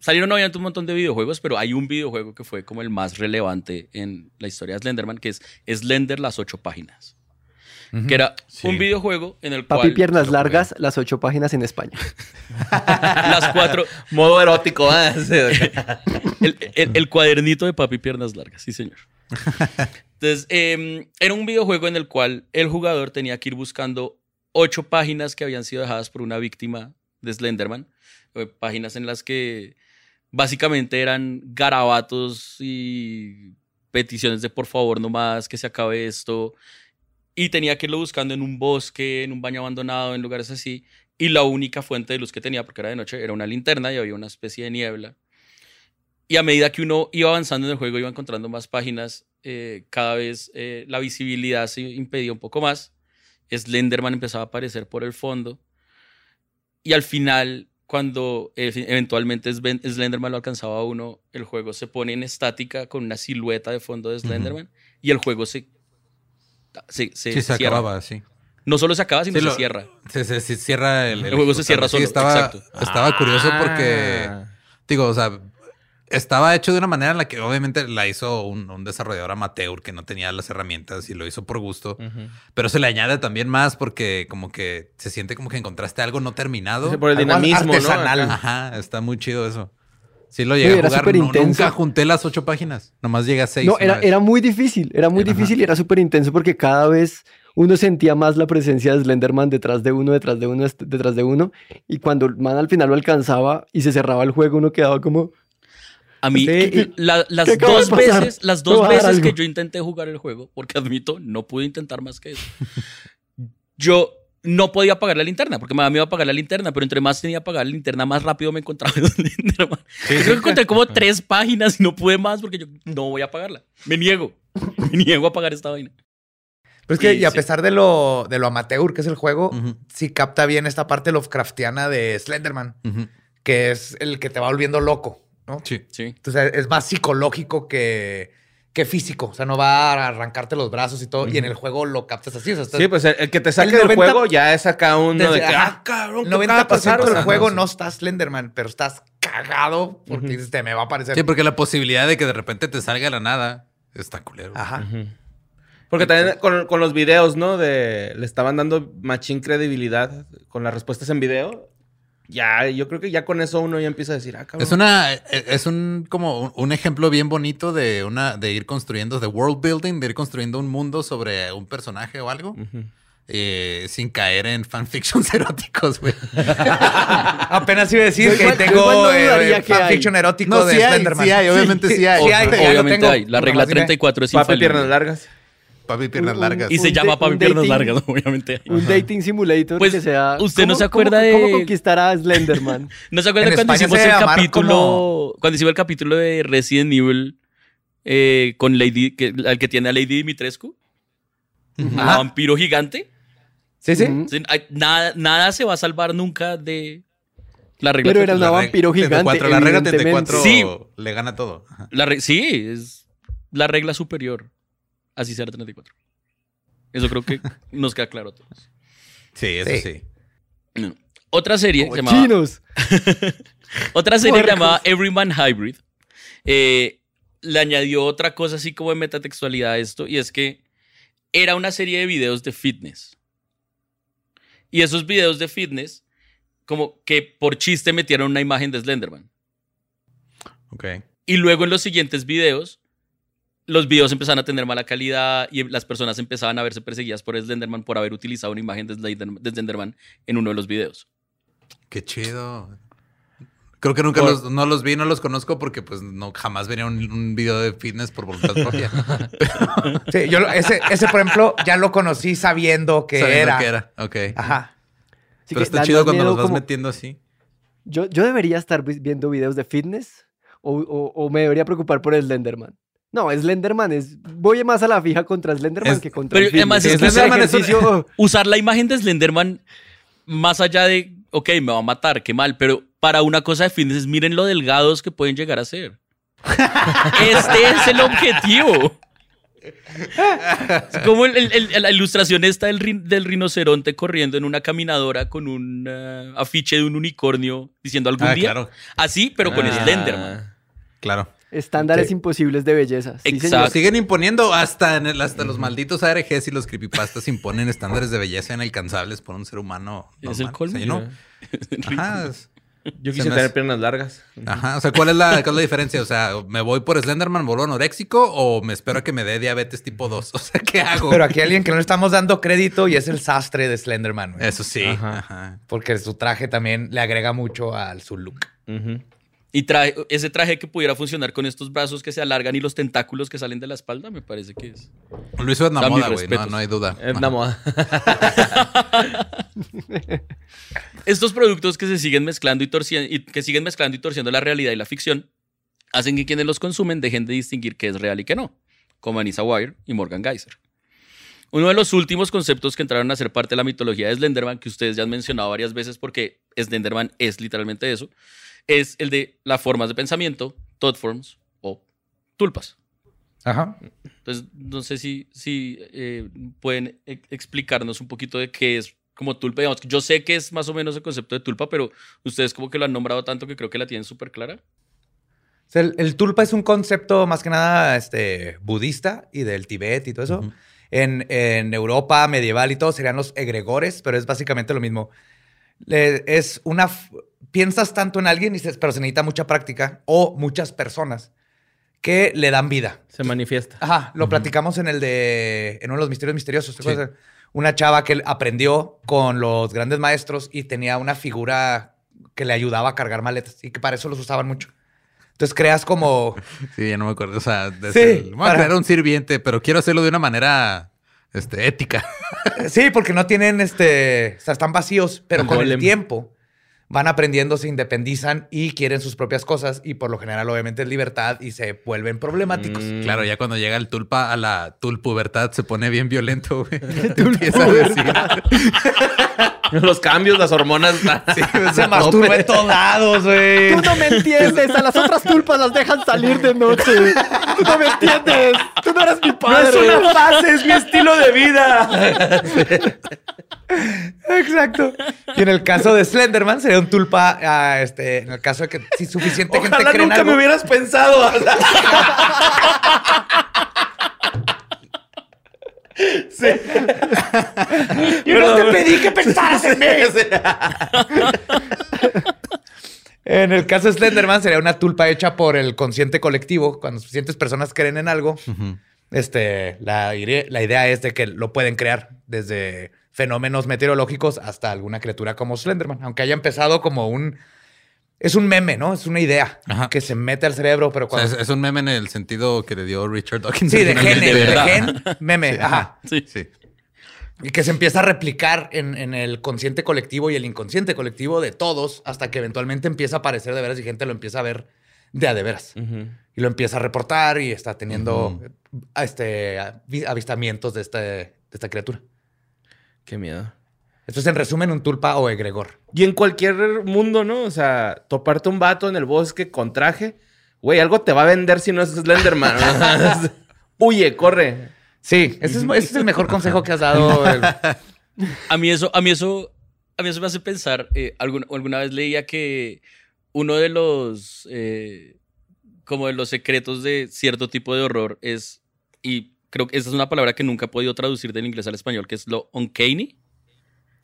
salieron obviamente un montón de videojuegos, pero hay un videojuego que fue como el más relevante en la historia de Slenderman, que es Slender las ocho páginas. Que era Sí. un videojuego en el Papi cual Piernas Largas, las ocho páginas en España. las cuatro, Modo erótico, ¿eh? Sí. el, el- el cuadernito de papi piernas largas, sí señor. Entonces, eh, era un videojuego en el cual el jugador tenía que ir buscando ocho páginas que habían sido dejadas por una víctima de Slenderman. eh, Páginas en las que básicamente eran garabatos y peticiones de por favor no más, que se acabe esto. Y tenía que irlo buscando en un bosque, en un baño abandonado, en lugares así. Y la única fuente de luz que tenía, porque era de noche, era una linterna y había una especie de niebla. Y a medida que uno iba avanzando en el juego, iba encontrando más páginas, eh, cada vez eh, la visibilidad se impedía un poco más. Slenderman empezaba a aparecer por el fondo. Y al final, cuando eh, eventualmente Slenderman lo alcanzaba a uno, el juego se pone en estática con una silueta de fondo de Slenderman y el juego se, se, se Sí, se cierra. acababa, sí. No solo se acaba, sino Sí, se lo- cierra. Se, se- se cierra el, El juego se cierra Sí, solo, estaba, exacto. estaba curioso porque, Ah. digo, o sea, estaba hecho de una manera en la que obviamente la hizo un, un desarrollador amateur que no tenía las herramientas y lo hizo por gusto. Pero se le añade también más porque como que se siente como que encontraste algo no terminado. Sí, por el Algo dinamismo, artesanal. ¿no? Ajá, está muy chido eso. Sí lo Sí, llegué a era jugar. súper no- nunca junté las ocho páginas. Nomás llegué a seis. No, era, muy difícil, era muy difícil y era súper intenso porque cada vez uno sentía más la presencia de Slenderman detrás de uno, detrás de uno, detrás de uno. Y cuando el man al final lo alcanzaba y se cerraba el juego, uno quedaba como... A mí, Sí, y- la- las ¿qué acaba de dos veces, las dos veces que yo intenté jugar el juego, porque admito, no pude intentar más que eso. yo no podía apagar la linterna, porque me daba miedo apagar la linterna, pero entre más tenía que apagar la linterna, más rápido me encontraba en Slenderman. Yo creo que encontré como tres páginas y no pude más porque yo no voy a apagarla. Me niego. Me niego a apagar esta vaina. Pero es que, Sí, y a sí. pesar de lo, de lo amateur que es el juego, Ujú, sí capta bien esta parte Lovecraftiana de Slenderman, que es el que te va volviendo loco, ¿no? Sí. Sí. Entonces es más psicológico que, que físico. O sea, no va a arrancarte los brazos y todo. Y en el juego lo captas así. O sea, estás- Sí, pues el, el que te saque El del 90 juego ya es acá uno de que, ah, cabrón, el ¿qué acaba de 90% pasar? del juego sí. no estás Slenderman, pero estás cagado porque dices, te me va a aparecer. Sí, porque la posibilidad de que de repente te salga de la nada está culero. Ajá. Porque también con, con los videos, ¿no? De le estaban dando machín credibilidad con las respuestas en video. Ya, yo creo que ya con eso uno ya empieza a decir, ah, cabrón. Es una, es un como un- ejemplo bien bonito de una, de ir construyendo, de world building, de ir construyendo un mundo sobre un personaje o algo, eh, sin caer en fanfictions eróticos, güey. Apenas iba a decir que tengo eh, hay. fanfiction erótico No, de sí hay, Slenderman. sí hay, obviamente sí hay. Sí hay, Ob- ya lo Obviamente tengo. hay. La regla Nomás diré. 34 es Papi, infalible. piernas largas. Papi, piernas Un- largas. Y se llama Papi Piernas dating- Largas, obviamente. Un dating simulator Pues, que sea... ¿usted no ¿cómo- se acuerda cómo- ¿Cómo de- conquistar a Slenderman? ¿No se acuerdan En cuando España hicimos se el capítulo? como- Cuando hicimos el capítulo de Resident Evil eh, con Lady, que, al que tiene a Lady Dimitrescu, un vampiro gigante. Sí, sí. Sí, Nada, nada se va a salvar nunca de La regla Pero era una vampiro gigante. 34, la regla evidentemente. 34 le gana todo. La re- sí, es la regla superior. Así será 34. Eso creo que nos queda claro a todos. Sí, eso Sí. Otra serie que llamaba, Chinos. otra serie llamaba Everyman Hybrid eh, le añadió otra cosa así como de metatextualidad a esto y es que era una serie de videos de fitness. Y esos videos de fitness como que por chiste metieron una imagen de Slenderman. Ok. Y luego en los siguientes videos, los videos empezaban a tener mala calidad y las personas empezaban a verse perseguidas por Slenderman por haber utilizado una imagen de Slender- de Slenderman en uno de los videos. Qué chido. Creo que nunca Por- los, no los vi, no los conozco porque pues no jamás vería un, un video de fitness por voluntad propia. Sí, yo ese, ese, por ejemplo, ya lo conocí sabiendo que Sabiendo era. que era. Ok. Ajá. Así Pero está chido cuando los vas como- metiendo así. Yo, yo debería estar vi- viendo videos de fitness o, o- o me debería preocupar por Slenderman. No, Slenderman es. Voy más a la fija contra Slenderman Es- que contra pero el además es Slenderman es un- Usar la imagen de Slenderman más allá de, ok, me va a matar, qué mal, pero para una cosa de fitness, miren lo delgados que pueden llegar a ser. Este es el objetivo. Es como el- el- el- la ilustración esta del, rin- del rinoceronte corriendo en una caminadora con un eh, afiche de un unicornio diciendo algún Ah, día. claro. Así, pero con Ah. Slenderman. Claro. Estándares Sí. imposibles de belleza. Sí, Exacto. siguen imponiendo hasta, en el- hasta los malditos ARGs y los creepypastas imponen estándares de belleza inalcanzables por un ser humano. Es el colmo. No- Ajá. Yo Se quise tener piernas largas. Ajá. O sea, ¿cuál es, la, ¿cuál es la diferencia? O sea, ¿me voy por Slenderman, vuelvo anoréxico o me espero a que me dé diabetes tipo 2? O sea, ¿qué hago? Pero aquí hay alguien que no le estamos dando crédito y es el sastre de Slenderman. güey. Eso sí. Ajá. Ajá. Porque su traje también le agrega mucho al su look. Ujú. Y traje, ese traje que pudiera funcionar con estos brazos que se alargan y los tentáculos que salen de la espalda, me parece que es. Lo hizo en la Da mis moda, güey. No, hay duda. La moda. Estos productos que se siguen mezclando y torciendo y que siguen mezclando y torciendo la realidad y la ficción hacen que quienes los consumen dejen de distinguir qué es real y qué no, como Anissa Wire y Morgan Geyser. Uno de los últimos conceptos que entraron a ser parte de la mitología de Slenderman, que ustedes ya han mencionado varias veces porque Slenderman es literalmente eso, es el de las formas de pensamiento, thought forms o tulpas. Ajá. Entonces, no sé si, si eh, pueden e- explicarnos un poquito de qué es como tulpa. Digamos, yo sé que es más o menos el concepto de tulpa, pero ustedes como que lo han nombrado tanto que creo que la tienen súper clara. O sea, el, el tulpa es un concepto más que nada este, budista y del Tibet y todo eso. En, en Europa medieval y todo serían los egregores, pero es básicamente lo mismo. Le- es una... Piensas tanto en alguien, y dices, pero se necesita mucha práctica o muchas personas que le dan vida. Se manifiesta. Ajá, lo platicamos en el de... En uno de los misterios misteriosos. ¿te Sí. acuerdas? Una chava que aprendió con los grandes maestros y tenía una figura que le ayudaba a cargar maletas y que para eso los usaban mucho. Entonces creas como... Sí, ya no me acuerdo. O sea, de Sí, ser- voy a para- crear un sirviente, pero quiero hacerlo de una manera este, ética. Sí, porque no tienen este. O sea, están vacíos, pero con el tiempo van aprendiendo, se independizan y quieren sus propias cosas. Y por lo general, obviamente, es libertad y se vuelven problemáticos. Mm. Claro, ya cuando llega el tulpa a la tulpubertad se pone bien violento, güey. Empieza a decir. Los cambios, las hormonas. Sí, Se masturba en todos lados, güey. Tú no me entiendes, a las otras tulpas las dejan salir de noche. Tú no me entiendes, tú no eres mi padre. fase, es mi estilo de vida. Exacto. Y en el caso de Slenderman, sería un tulpa. ah, este, en el caso de que si suficiente gente Ojalá cree en nunca algo. me hubieras pensado. Yo no te pedí que pensaras en mí. En el caso de Slenderman sería una tulpa hecha por el consciente colectivo. Cuando suficientes personas creen en algo, este, la, la idea es de que lo pueden crear desde fenómenos meteorológicos hasta alguna criatura como Slenderman. Aunque haya empezado como un... Es un meme, ¿no? Es una idea Ajá. que se mete al cerebro, pero O sea, cuando... es, es un meme en el sentido que le dio Richard Dawkins. sí, de gen, de de gen, meme. Sí, Ajá. Sí. Sí. Y que se empieza a replicar en, en el consciente colectivo y el inconsciente colectivo de todos hasta que eventualmente empieza a aparecer de veras y gente lo empieza a ver de a de veras. Y lo empieza a reportar y está teniendo eh, este, avi- avistamientos de, este, de esta criatura. Qué miedo. Esto es en resumen un tulpa o egregor. Y en cualquier mundo, ¿no? O sea, toparte un vato en el bosque con traje, güey, algo te va a vender si no es Slenderman. ¿no? Huye, corre. Sí, ese es, ese es el mejor consejo que has dado. el- A mí eso, a mí eso, a mí eso me hace pensar. eh, alguna, alguna vez leía que uno de los, eh, como de los secretos de cierto tipo de horror es, y creo que esa es una palabra que nunca he podido traducir del inglés al español, que es lo uncanny.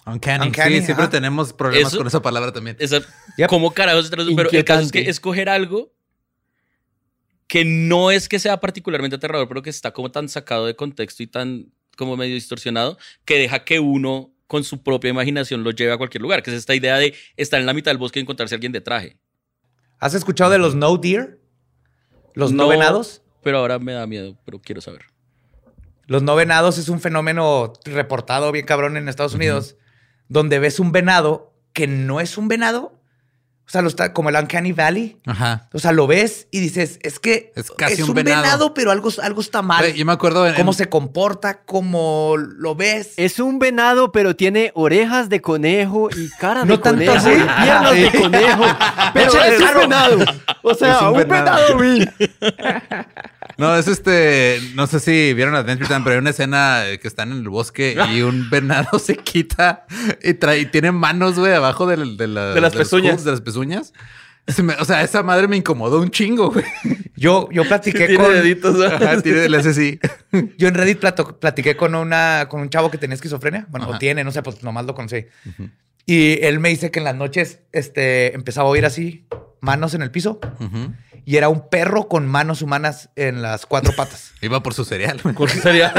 Uncanny. Uncanny, sí, siempre tenemos problemas Eso- con esa palabra también. Esa, Yep. ¿Cómo carajos se traduce? Pero el caso es que escoger algo que no es que sea particularmente aterrador, pero que está como tan sacado de contexto y tan como medio distorsionado, que deja que uno con su propia imaginación lo lleve a cualquier lugar, que es esta idea de estar en la mitad del bosque y encontrarse a alguien de traje. ¿Has escuchado de los no deer? Los no, No. venados. Pero ahora me da miedo, pero quiero saber. Los no venados es un fenómeno reportado bien cabrón en Estados Unidos, donde ves un venado que no es un venado. O sea, lo está, como el Uncanny Valley. Ajá. O sea, lo ves y dices, es que Es casi un venado. venado. pero algo, algo está mal. Yo me acuerdo en, Cómo en- se comporta, cómo lo ves. Es un venado, pero tiene orejas de conejo y cara de No tanto conejo así. y piernas de Sí. conejo. Pero es un raro. venado. O sea, Es un un, venado. No, es este. No sé si vieron Adventure Time, pero hay una escena que están en el bosque y un venado se quita y, trae, y tiene manos, güey, abajo de, la- De las los pezuñas. de las pezuñas. Se me- o sea, esa madre me incomodó un chingo, güey. Yo, yo platiqué Tiene con. deditos, ¿no? Ajá, tiene, le hace así. Yo en Reddit plato- platiqué con, una, con un chavo que tenía esquizofrenia. Bueno, Ajá. o tiene, no sé, pues nomás lo conocí. Y él me dice que en las noches este, empezaba a oír así manos en el piso Ujú. Y era un perro con manos humanas en las cuatro patas. Iba por su cereal, güey. ¿Cuál sería?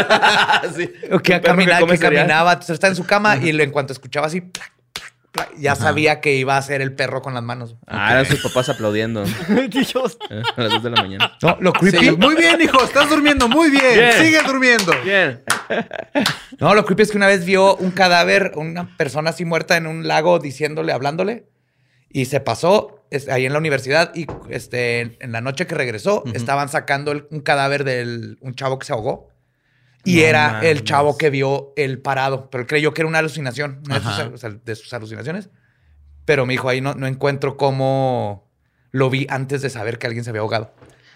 sí. que, camina- que cereal. caminaba, entonces está en su cama y en cuanto escuchaba así, plac, plac, plac, ya sabía que iba a ser el perro con las manos. Ah, eran sus papás aplaudiendo Dios. ¿eh? a las 2 de la mañana. No, lo creepy, Sí, muy bien, hijo. Estás durmiendo muy bien. Bien. Sigue durmiendo. Bien. no, lo creepy es que una vez vio un cadáver, una persona así muerta en un lago diciéndole, hablándole, y se pasó es- ahí en la universidad y este, en, la noche que regresó estaban sacando el- un cadáver de un chavo que se ahogó. Y No era el chavo que vio el parado, pero él creyó que era una alucinación, una de sus, Ajá. o sea, de sus alucinaciones. Pero me dijo, ahí no, no encuentro cómo lo vi antes de saber que alguien se había ahogado.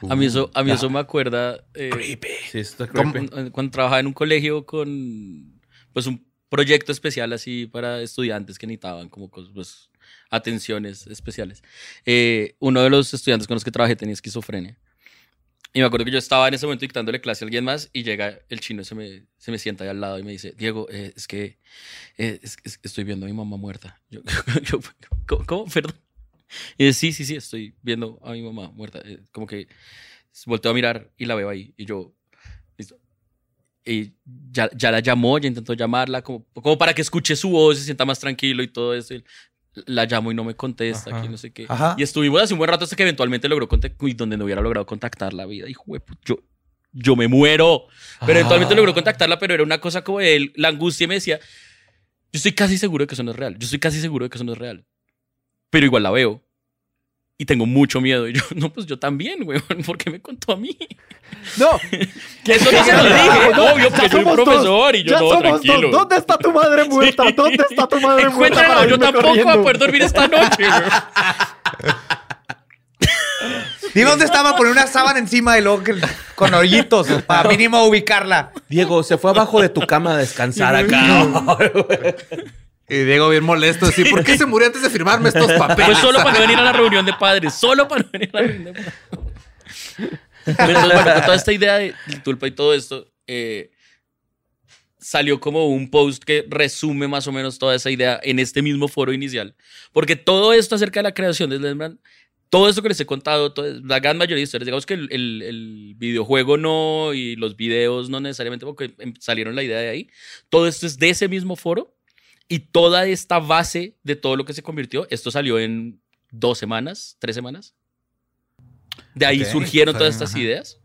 A mí eso, a mí ya. eso me acuerda eh, Sí, esto es ¿Cómo? creepy. cuando, cuando trabajaba en un colegio con pues un proyecto especial así para estudiantes que necesitaban como cos- pues, atenciones especiales. Eh, uno de los estudiantes con los que trabajé tenía esquizofrenia. Y me acuerdo que yo estaba en ese momento dictándole clase a alguien más y llega el chino y se me, se me sienta ahí al lado y me dice, Diego, eh, es que eh, es- es- estoy viendo a mi mamá muerta. Yo, yo, ¿cómo? Perdón. Y dice, sí, sí, sí, estoy viendo a mi mamá muerta. Como que volteo a mirar y la veo ahí. Y yo, listo. Y ya, ya la llamó, ya intentó llamarla, como, como para que escuche su voz, se sienta más tranquilo y todo eso. Y la llamo y no me contesta, Ajá. que no sé qué. Ajá. Y estuvimos hace un buen rato hasta que eventualmente logró contactar, donde no hubiera logrado contactar la vida. Hijo de yo, yo me muero. Pero eventualmente Ah. logró contactarla, pero era una cosa como de él, la angustia y me decía, yo estoy casi seguro de que eso no es real. Yo estoy casi seguro de que eso no es real. Pero igual la veo. Y tengo mucho miedo. Y yo, no, pues yo también, güey. ¿Por qué me contó a mí? No. Eso no se lo dije. Obvio, porque soy un profesor y yo ya no, somos tranquilo. dos. ¿Dónde está tu madre muerta? Sí. ¿Dónde está tu madre muerta? Encuéntralo, para yo tampoco voy a corriendo? poder dormir esta noche, güey. Dime dónde estaba, poner una sábana encima y luego que- con hoyitos para mínimo ubicarla. Diego, se fue abajo de tu cama a descansar acá. Y Diego bien molesto, así, ¿por qué se murió antes de firmarme estos papeles? Pues solo para no venir a la reunión de padres. Solo para no venir a la reunión de padres. Con toda esta idea de tulpa y todo esto, eh, salió como un post que resume más o menos toda esa idea en este mismo foro inicial. Porque todo esto acerca de la creación de Slenderman, todo esto que les he contado, todo- la gran mayoría de historias, digamos que el, el- el videojuego no y los videos no necesariamente porque em- salieron la idea de ahí, todo esto es de ese mismo foro y toda esta base de todo lo que se convirtió, esto salió en dos semanas, tres semanas. De ahí Ok, surgieron todas estas ajá. ideas.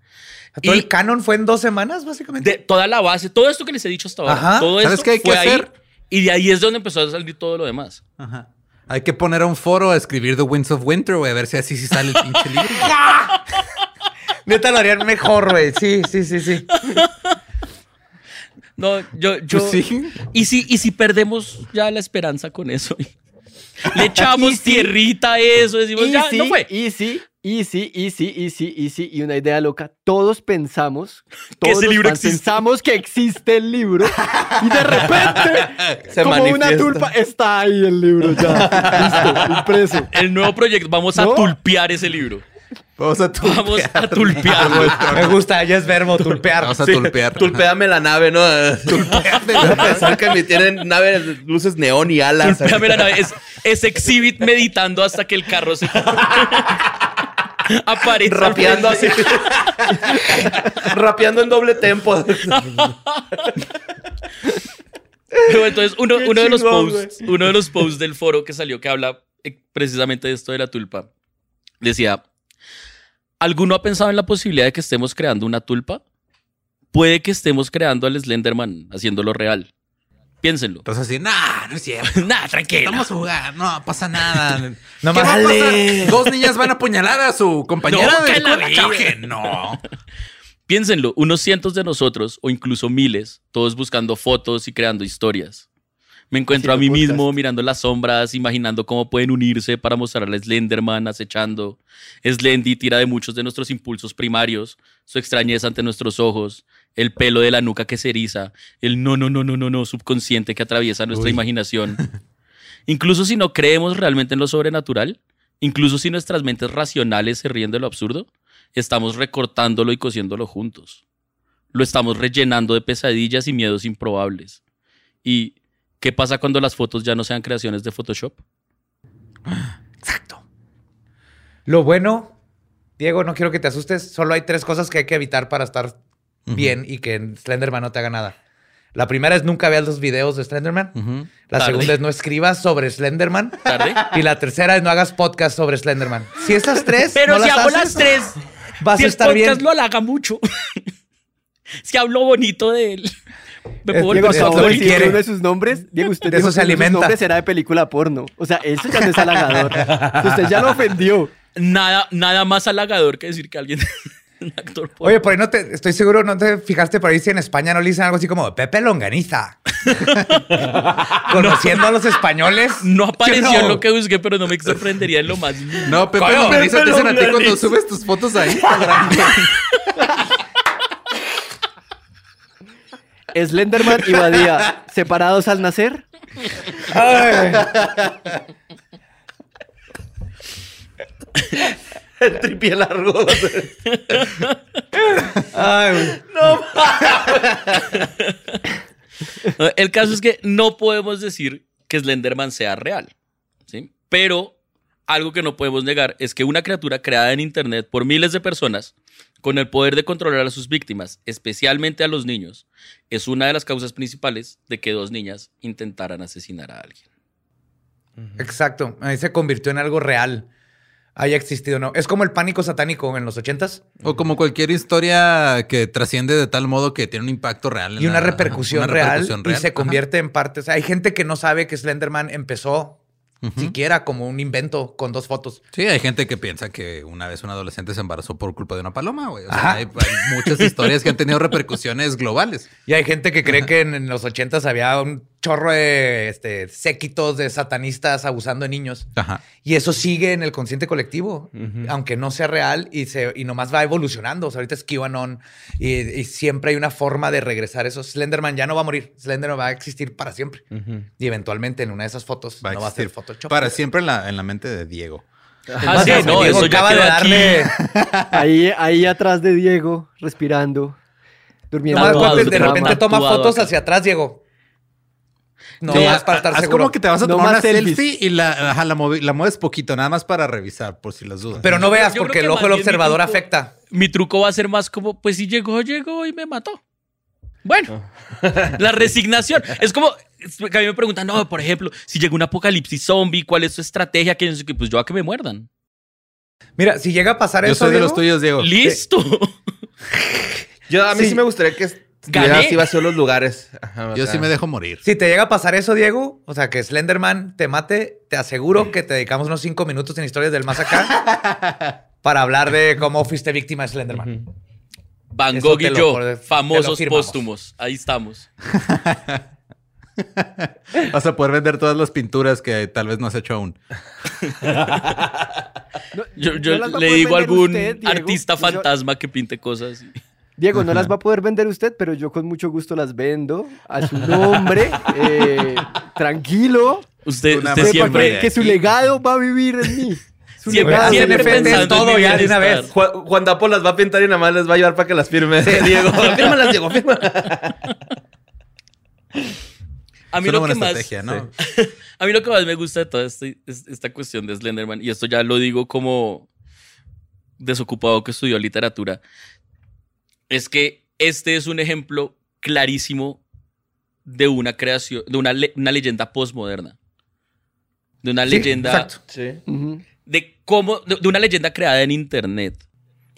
Todo Y- el canon fue en dos semanas, básicamente. De toda la base, todo esto que les he dicho hasta ahora, Ajá. todo ¿Sabes esto qué hay que fue ahí, hacer? y de ahí es donde empezó a salir todo lo demás. Ajá. Hay que poner a un foro a escribir The Winds of Winter, güey, a ver si así sí sale el pinche libro. Neta lo harían mejor, güey. Sí, sí, sí, sí. No, yo, yo. Pues sí. ¿Y si, y si perdemos ya la esperanza con eso. Le echamos Y sí. tierrita a eso, decimos, ya, no fue. Easy, easy, easy, easy, easy. Y una idea loca. Todos pensamos, Que todos los libro pensamos que existe el libro. Y de repente, Se como una tulpa, está ahí el libro ya. Listo, impreso. El nuevo proyecto, vamos a tulpear ese libro. Vamos a tulpear. Vamos a tulpearlo. Me gusta, ya es verbo, tulpear. Vamos a Sí, tulpear. Tulpeame la nave, ¿no? Pensar que me tienen naves, luces neón y alas. Tulpeame la nave. Es, es Exhibit meditando hasta que el carro se aparece. Rapeando así. Rapeando en doble tempo. Pero entonces, uno, uno de los chingón, posts, uno de los posts del foro que salió que habla precisamente de esto de la tulpa, decía: ¿Alguno ha pensado en la posibilidad de que estemos creando una tulpa? Puede que estemos creando al Slenderman, haciéndolo real. Piénsenlo. Entonces así, nah, no es cierto. Nada, tranquilo. Vamos a jugar, no pasa nada. No ¿Qué más- va a Dale. pasar? Dos niñas van a apuñalar a su compañera No, de la no. Piénsenlo, unos cientos de nosotros, o incluso miles, todos buscando fotos y creando historias. Me encuentro a mí mismo mirando las sombras, imaginando cómo pueden unirse para mostrar a Slenderman acechando. Slendy tira de muchos de nuestros impulsos primarios, su extrañeza ante nuestros ojos, el pelo de la nuca que se eriza, el no, no, no, no, no, no subconsciente que atraviesa nuestra Uy. imaginación. Incluso si no creemos realmente en lo sobrenatural, incluso si nuestras mentes racionales se ríen de lo absurdo, estamos recortándolo y cosiéndolo juntos. Lo estamos rellenando de pesadillas y miedos improbables. ¿Y qué pasa cuando las fotos ya no sean creaciones de Photoshop? Exacto. Lo bueno, Diego, no quiero que te asustes. Solo hay tres cosas que hay que evitar para estar bien y que Slenderman no te haga nada. La primera es nunca veas los videos de Slenderman. La Tarde. segunda es no escribas sobre Slenderman. ¿Tarde? Y la tercera es no hagas podcast sobre Slenderman. Si esas tres Pero no si las hago haces, las tres, vas si a el estar podcast bien. lo halaga mucho. si hablo bonito de él. Me puedo Diego, quiere. uno de sus nombres. Diego, usted De eso se alimenta. nombres era de película porno. O sea, eso ya no es halagador. Usted ya lo ofendió. Nada, nada más halagador que decir que alguien es un actor porno. Oye, por ahí no te, estoy seguro, no te fijaste por ahí si en España no le dicen algo así como Pepe Longaniza. Conociendo a los españoles. no apareció ¿sí o en no? lo que busqué, pero no me sorprendería en lo más. No, Pepe Longaniza te dicen a ti cuando subes tus fotos a Instagram. Slenderman y Badía, separados al nacer. Ay. El tripié largo. Ay, güey. El caso es que no podemos decir que Slenderman sea real, ¿sí? Pero algo que no podemos negar es que una criatura creada en Internet por miles de personas, con el poder de controlar a sus víctimas, especialmente a los niños, es una de las causas principales de que dos niñas intentaran asesinar a alguien. Exacto. Ahí se convirtió en algo real. Haya existido o no. Es como el pánico satánico en los ochentas O como cualquier historia que trasciende de tal modo que tiene un impacto real. en y una la- repercusión, una real, repercusión y se Ajá. convierte en parte. O sea, hay gente que no sabe que Slenderman empezó Siquiera como un invento con dos fotos. Sí, hay gente que piensa que una vez un adolescente se embarazó por culpa de una paloma, güey. O sea, hay, hay muchas historias que han tenido repercusiones globales. Y hay gente que cree que en, en los ochentas había un chorro de este, séquitos de satanistas abusando de niños. Ajá. Y eso sigue en el consciente colectivo, aunque no sea real y, se, y nomás va evolucionando. O sea, ahorita es QAnon y, y siempre hay una forma de regresar eso. Slenderman ya no va a morir. Slenderman va a existir para siempre. Y eventualmente en una de esas fotos Va no va a ser Photoshop. para siempre en la, en la mente de Diego. Ah, sí, Diego no, eso ya acaba de darle... Ahí, ahí atrás de Diego, respirando, durmiendo. Nomás de repente toma fotos acá. hacia atrás, Diego. No, Sí, más para estar haz seguro. como que te vas a No tomar una selfies. selfie y la, ajá, la, mueves poquito, nada más para revisar, por si las dudas. Pero no veas Yo porque que el ojo del mi observador truco- afecta. Mi truco va a ser más como, pues si llegó, llegó y me mató. Bueno, la resignación. Es como que a mí me preguntan, no, por ejemplo, si llega un apocalipsis zombie, ¿cuál es tu estrategia? Que pues yo a que me muerdan. Mira, si llega a pasar Yo eso, soy de Diego, los tuyos, Diego. ¡Listo! Yo, a mí sí, Sí. me gustaría que Gané. estuvieran así vacíos los lugares. Ajá, o Yo sea. sí me dejo morir. Si te llega a pasar eso, Diego, o sea, que Slenderman te mate, te aseguro que te dedicamos unos cinco minutos en historias del más acá para hablar de cómo fuiste víctima de Slenderman. Van Eso Gogh y yo, lo famosos póstumos. Ahí estamos. Vas a poder vender todas las pinturas que tal vez no has hecho aún. No- Yo, yo le digo a algún usted, Diego. artista Yo- fantasma que pinte cosas. Diego, no las va a poder vender usted, pero yo con mucho gusto las vendo a su nombre, eh, tranquilo. Usted, usted sepa siempre. que, que su legado va a vivir en mí. Su Siempre- legado. siempre en todo ya de una vez. Juan, Juan Dapo las va a pintar y nada más les va a ayudar para que las firme. Diego, fírmalas, Diego, fírmalas. A mí lo que más. ¿no? A mí lo que más me gusta de toda este- es- esta cuestión de Slenderman, y esto ya lo digo como desocupado que estudió literatura, es que este es un ejemplo clarísimo de una creación, de una, le- una leyenda postmoderna. De una Sí, leyenda. exacto. Sí. Ujú. De cómo. De, de una leyenda creada en internet.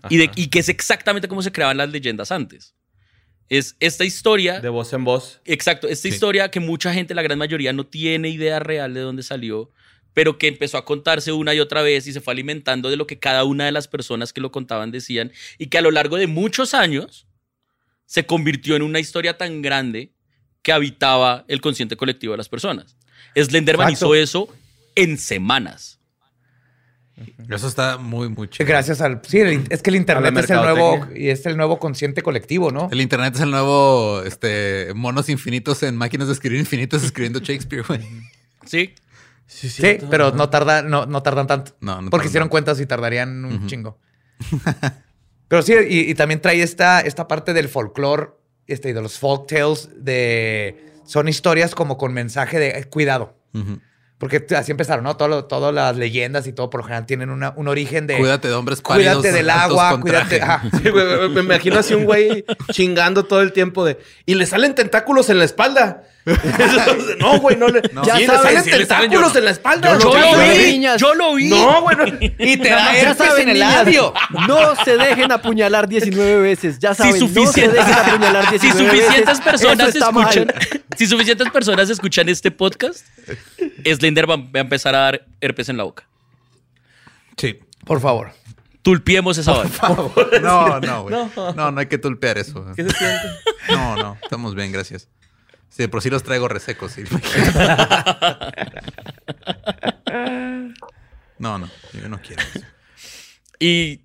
Y, de, y que es exactamente como se creaban las leyendas antes. Es esta historia. De voz en voz. Exacto, esta Sí. historia que mucha gente, la gran mayoría, no tiene idea real de dónde salió, pero que empezó a contarse una y otra vez y se fue alimentando de lo que cada una de las personas que lo contaban decían y que a lo largo de muchos años se convirtió en una historia tan grande que habitaba el consciente colectivo de las personas. Slenderman Exacto. hizo eso en semanas. Eso está muy, muy chido. Gracias al. Sí, el- es que el internet es el nuevo y es el nuevo consciente colectivo, ¿no? El internet es el nuevo este, monos infinitos en máquinas de escribir infinitos escribiendo Shakespeare, güey. ¿Sí? Sí, Sí, pero no tarda, no, no tardan tanto. No, no porque tardan hicieron tanto. cuentas y tardarían un chingo. Pero sí, y, y también trae esta, esta parte del folclore este, y de los folk tales de. Son historias como con mensaje de eh, cuidado. Porque así empezaron, ¿no? Todo lo- todas las leyendas y todo por lo general tienen una- un origen de. Cuídate de hombres pálidos. Cuídate del agua, cuídate. Sí, güey, güey, me imagino así un güey chingando todo el tiempo de. Y le salen tentáculos en la espalda. No, güey, no le. No. Sí, Ya sabes, salen sí tentáculos yo en la espalda. Yo Ya lo vi, niñas. yo lo vi. No, güey. no. Y te da Ya herpes saben, en el labio. no se dejen apuñalar 19 veces. Ya saben, no se dejen apuñalar 19 Si veces. suficientes personas está mal. escuchan, si suficientes personas escuchan este podcast, Slender va a empezar a dar herpes en la boca. Sí. Por favor. Tulpiemos esa vaina. No, no, güey. No. no, hay que tulpear eso. ¿Qué se siente? No, no, estamos bien, gracias. Sí, de por sí los traigo resecos. sí. No, no, yo no quiero eso. Y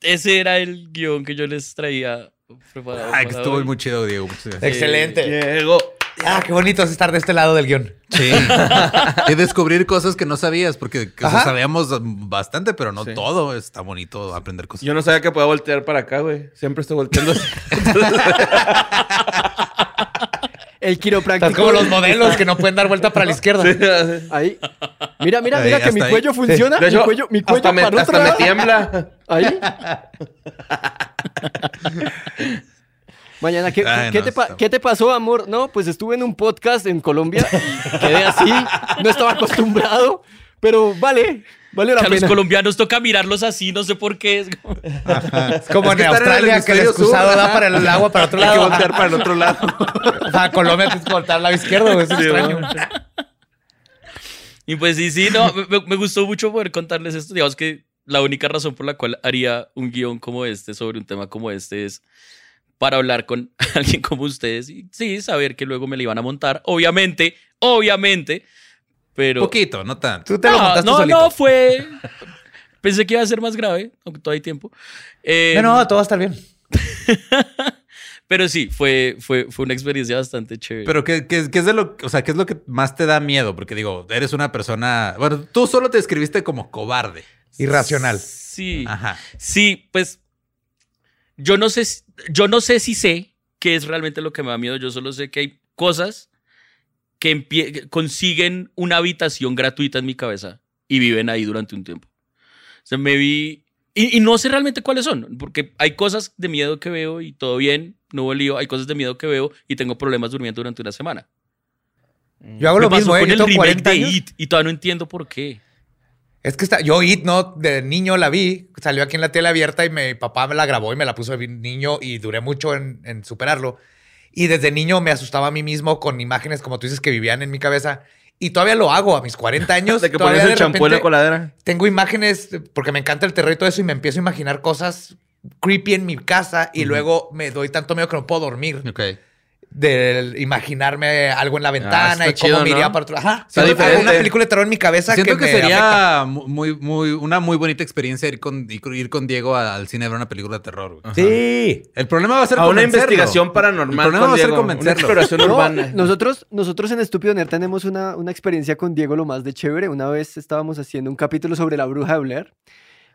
ese era el guion que yo les traía preparado. Ay, que para estuvo hoy. muy chido, Diego. Muchas gracias. Excelente. Diego. Ah, qué bonito es estar de este lado del guion. Sí. y descubrir cosas que no sabías, porque o sea, sabíamos bastante, pero no Sí. todo. Está bonito aprender cosas. Yo no sabía que podía voltear para acá, güey. Siempre estoy volteando. El quiropráctico. Estás como los modelos que no pueden dar vuelta para la izquierda. Ahí. Mira, mira, Ahí, mira que mi ahí. cuello funciona. Hecho, mi cuello, mi cuello hasta me, para hasta me lado. tiembla. Ahí. Mañana, ¿qué, Ay, qué no, te está- qué te pasó, amor? No, pues estuve en un podcast en Colombia y quedé así. No estaba acostumbrado, pero vale, vale la Que a los colombianos toca mirarlos así, no sé por qué. Es como- Es como Es que en están en el Australia que el excusado sur, da para el agua para otro Hay que lado. voltear para el otro lado. Para Colombia tienes que voltear al lado izquierdo, güey. Extraño. Y pues sí, sí, no, me, me gustó mucho poder contarles esto. Digamos que la única razón por la cual haría un guion como este sobre un tema como este es para hablar con alguien como ustedes y sí, saber que luego me le iban a montar. Obviamente, obviamente, pero... Poquito, no tanto. Tú te lo no, montaste no, solito. no, fue... Pensé que iba a ser más grave, aunque todavía hay tiempo. Eh, No, no, todo va a estar bien. Pero sí, fue, fue, fue una experiencia bastante chévere. Pero ¿qué, qué, qué es de lo, o sea, qué es lo que más te da miedo? Porque digo, eres una persona, bueno, tú solo te describiste como cobarde. Irracional. Sí. Ajá. Sí, pues yo no sé, yo no sé si sé qué es realmente lo que me da miedo. Yo solo sé que hay cosas que consiguen una habitación gratuita en mi cabeza y viven ahí durante un tiempo. O sea, me vi y, y no sé realmente cuáles son, porque hay cosas de miedo que veo y todo bien, no hubo lío. Hay cosas de miedo que veo y tengo problemas durmiendo durante una semana. Yo hago lo me pasó mismo, ¿eh? con el remake 40 de años. It y todavía no entiendo por qué. Es que está, yo It, ¿no? De niño la vi, salió aquí en la tele abierta y mi papá me la grabó y me la puso de niño y duré mucho en, en superarlo. Y desde niño me asustaba a mí mismo con imágenes, como tú dices, que vivían en mi cabeza. Y todavía lo hago a mis 40 años. De que pones el champú en la coladera. Tengo imágenes, porque me encanta el terror y todo eso, y me empiezo a imaginar cosas creepy en mi casa y luego me doy tanto miedo que no puedo dormir. Ok. De imaginarme algo en la ventana está y cómo chido, me iría ¿no? para otro. Ajá. Está Hago diferente. una película de terror en mi cabeza Siento que, me sería mu- muy, muy, una muy bonita experiencia ir con, ir con Diego al cine a ver una película de terror. güey. Sí. El problema va a ser A una investigación El paranormal. problema con va a ser Diego, Una convencerlo. exploración No, urbana. nosotros, nosotros en Estúpido Nerd tenemos una, una experiencia con Diego lo más de chévere. Una vez estábamos haciendo un capítulo sobre la bruja de Blair.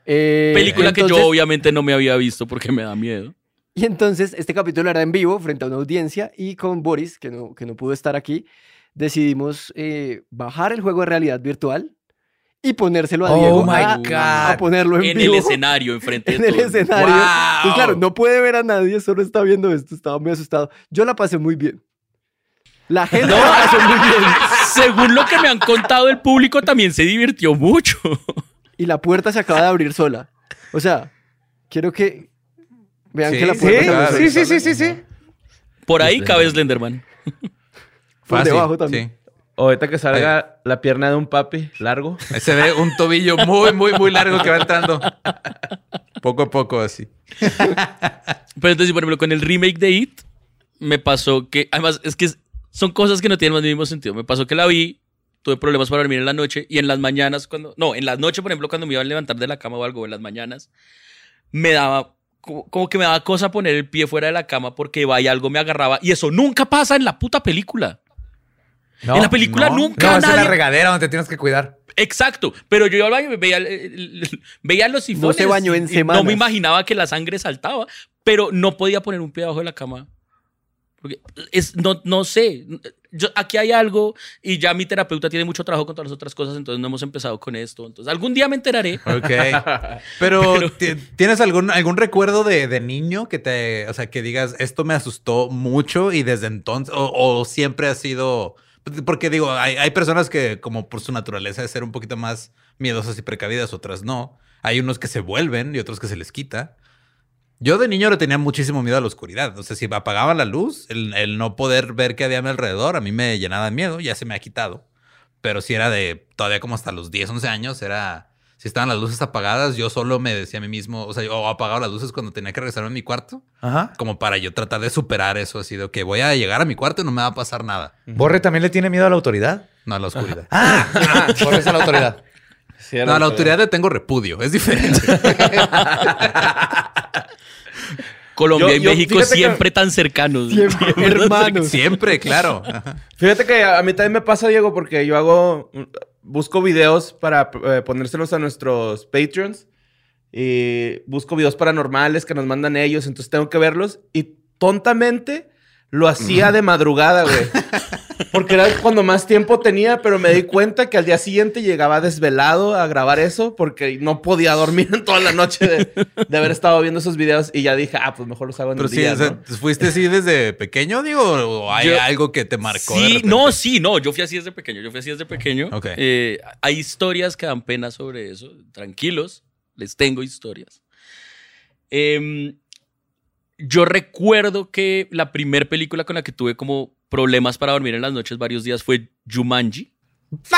Eh, Película que yo obviamente no me había visto porque me da miedo. Y entonces este capítulo era en vivo frente a una audiencia y con Boris, que no, que no pudo estar aquí, decidimos eh, bajar el juego de realidad virtual y ponérselo a Oh Diego my a, God. a ponerlo en, En vivo. el escenario, enfrente En de el escenario. ¡Wow! Pues claro, no puede ver a nadie, solo está viendo esto, estaba muy asustado. Yo la pasé muy bien. La gente la pasó muy bien. Según lo que me han contado, el público también se divirtió mucho. Y la puerta se acaba de abrir sola. O sea, quiero que vean Sí, que la puerta. Sí, sí, sí, sí, sí. Por ahí cabe Slenderman. Por debajo también. sí. Ahorita que salga la pierna de un papi largo. Se ve un tobillo muy, muy, muy largo que va entrando. Poco a poco así. Pero entonces, por ejemplo, con el remake de It, me pasó que, además, es que son cosas que no tienen más mismo sentido. Me pasó que la vi, tuve problemas para dormir en la noche y en las mañanas, cuando, no, en las noches, por ejemplo, cuando me iba a levantar de la cama o algo, en las mañanas, me daba, como, como que me daba cosa poner el pie fuera de la cama porque iba y algo me agarraba y eso nunca pasa en la puta película. No, en la película no. nunca No, es nadie... la regadera donde te tienes que cuidar. Exacto, pero yo iba al baño y veía, el- el- veía los sifones. se bañó en semanas. No me imaginaba que la sangre saltaba, pero no podía poner un pie abajo de la cama. Porque es, no, no sé, yo, aquí hay algo y ya mi terapeuta tiene mucho trabajo con todas las otras cosas, entonces no hemos empezado con esto. Entonces algún día me enteraré. Ok. Pero, ¿ti- ¿tienes algún, algún recuerdo de, de niño que te, o sea, que digas, esto me asustó mucho y desde entonces, o, o siempre ha sido, porque digo, hay, hay personas que como por su naturaleza de ser un poquito más miedosas y precavidas, otras no. Hay unos que se vuelven y otros que se les quita. Yo de niño le tenía muchísimo miedo a la oscuridad. O sea, si apagaba la luz, el, el no poder ver qué había a mi alrededor, a mí me llenaba de miedo, ya se me ha quitado. Pero si era de todavía como hasta los 10, 11 años, era. Si estaban las luces apagadas, yo solo me decía a mí mismo, o sea, yo apagaba las luces cuando tenía que regresar a mi cuarto, Ajá. como para yo tratar de superar eso, así de que voy a llegar a mi cuarto y no me va a pasar nada. ¿Borre también le tiene miedo a la autoridad? No a la oscuridad. Ah, ah, Borre es a la autoridad. Sí, No, a la autoridad le tengo repudio, es diferente. Colombia Yo- y yo- México que- siempre tan cercanos. Siempre, hermanos. Siempre, claro. Fíjate que a mí también me pasa, Diego, porque yo hago, busco videos para eh, ponérselos a nuestros Patreons y busco videos paranormales que nos mandan ellos, entonces tengo que verlos y tontamente lo hacía de madrugada, güey. Porque era cuando más tiempo tenía, pero me di cuenta que al día siguiente llegaba desvelado a grabar eso porque no podía dormir en toda la noche de, de haber estado viendo esos videos y ya dije, ah, pues mejor los hago en Pero el sí, día, o sea, ¿no? ¿fuiste así desde pequeño, digo? ¿O hay Yo- algo que te marcó? Sí, no, sí, no. Yo fui así desde pequeño. Yo fui así desde pequeño. Ok. Eh, hay historias que dan pena sobre eso. Tranquilos, les tengo historias. Em, yo recuerdo que la primera película con la que tuve como problemas para dormir en las noches varios días fue Jumanji.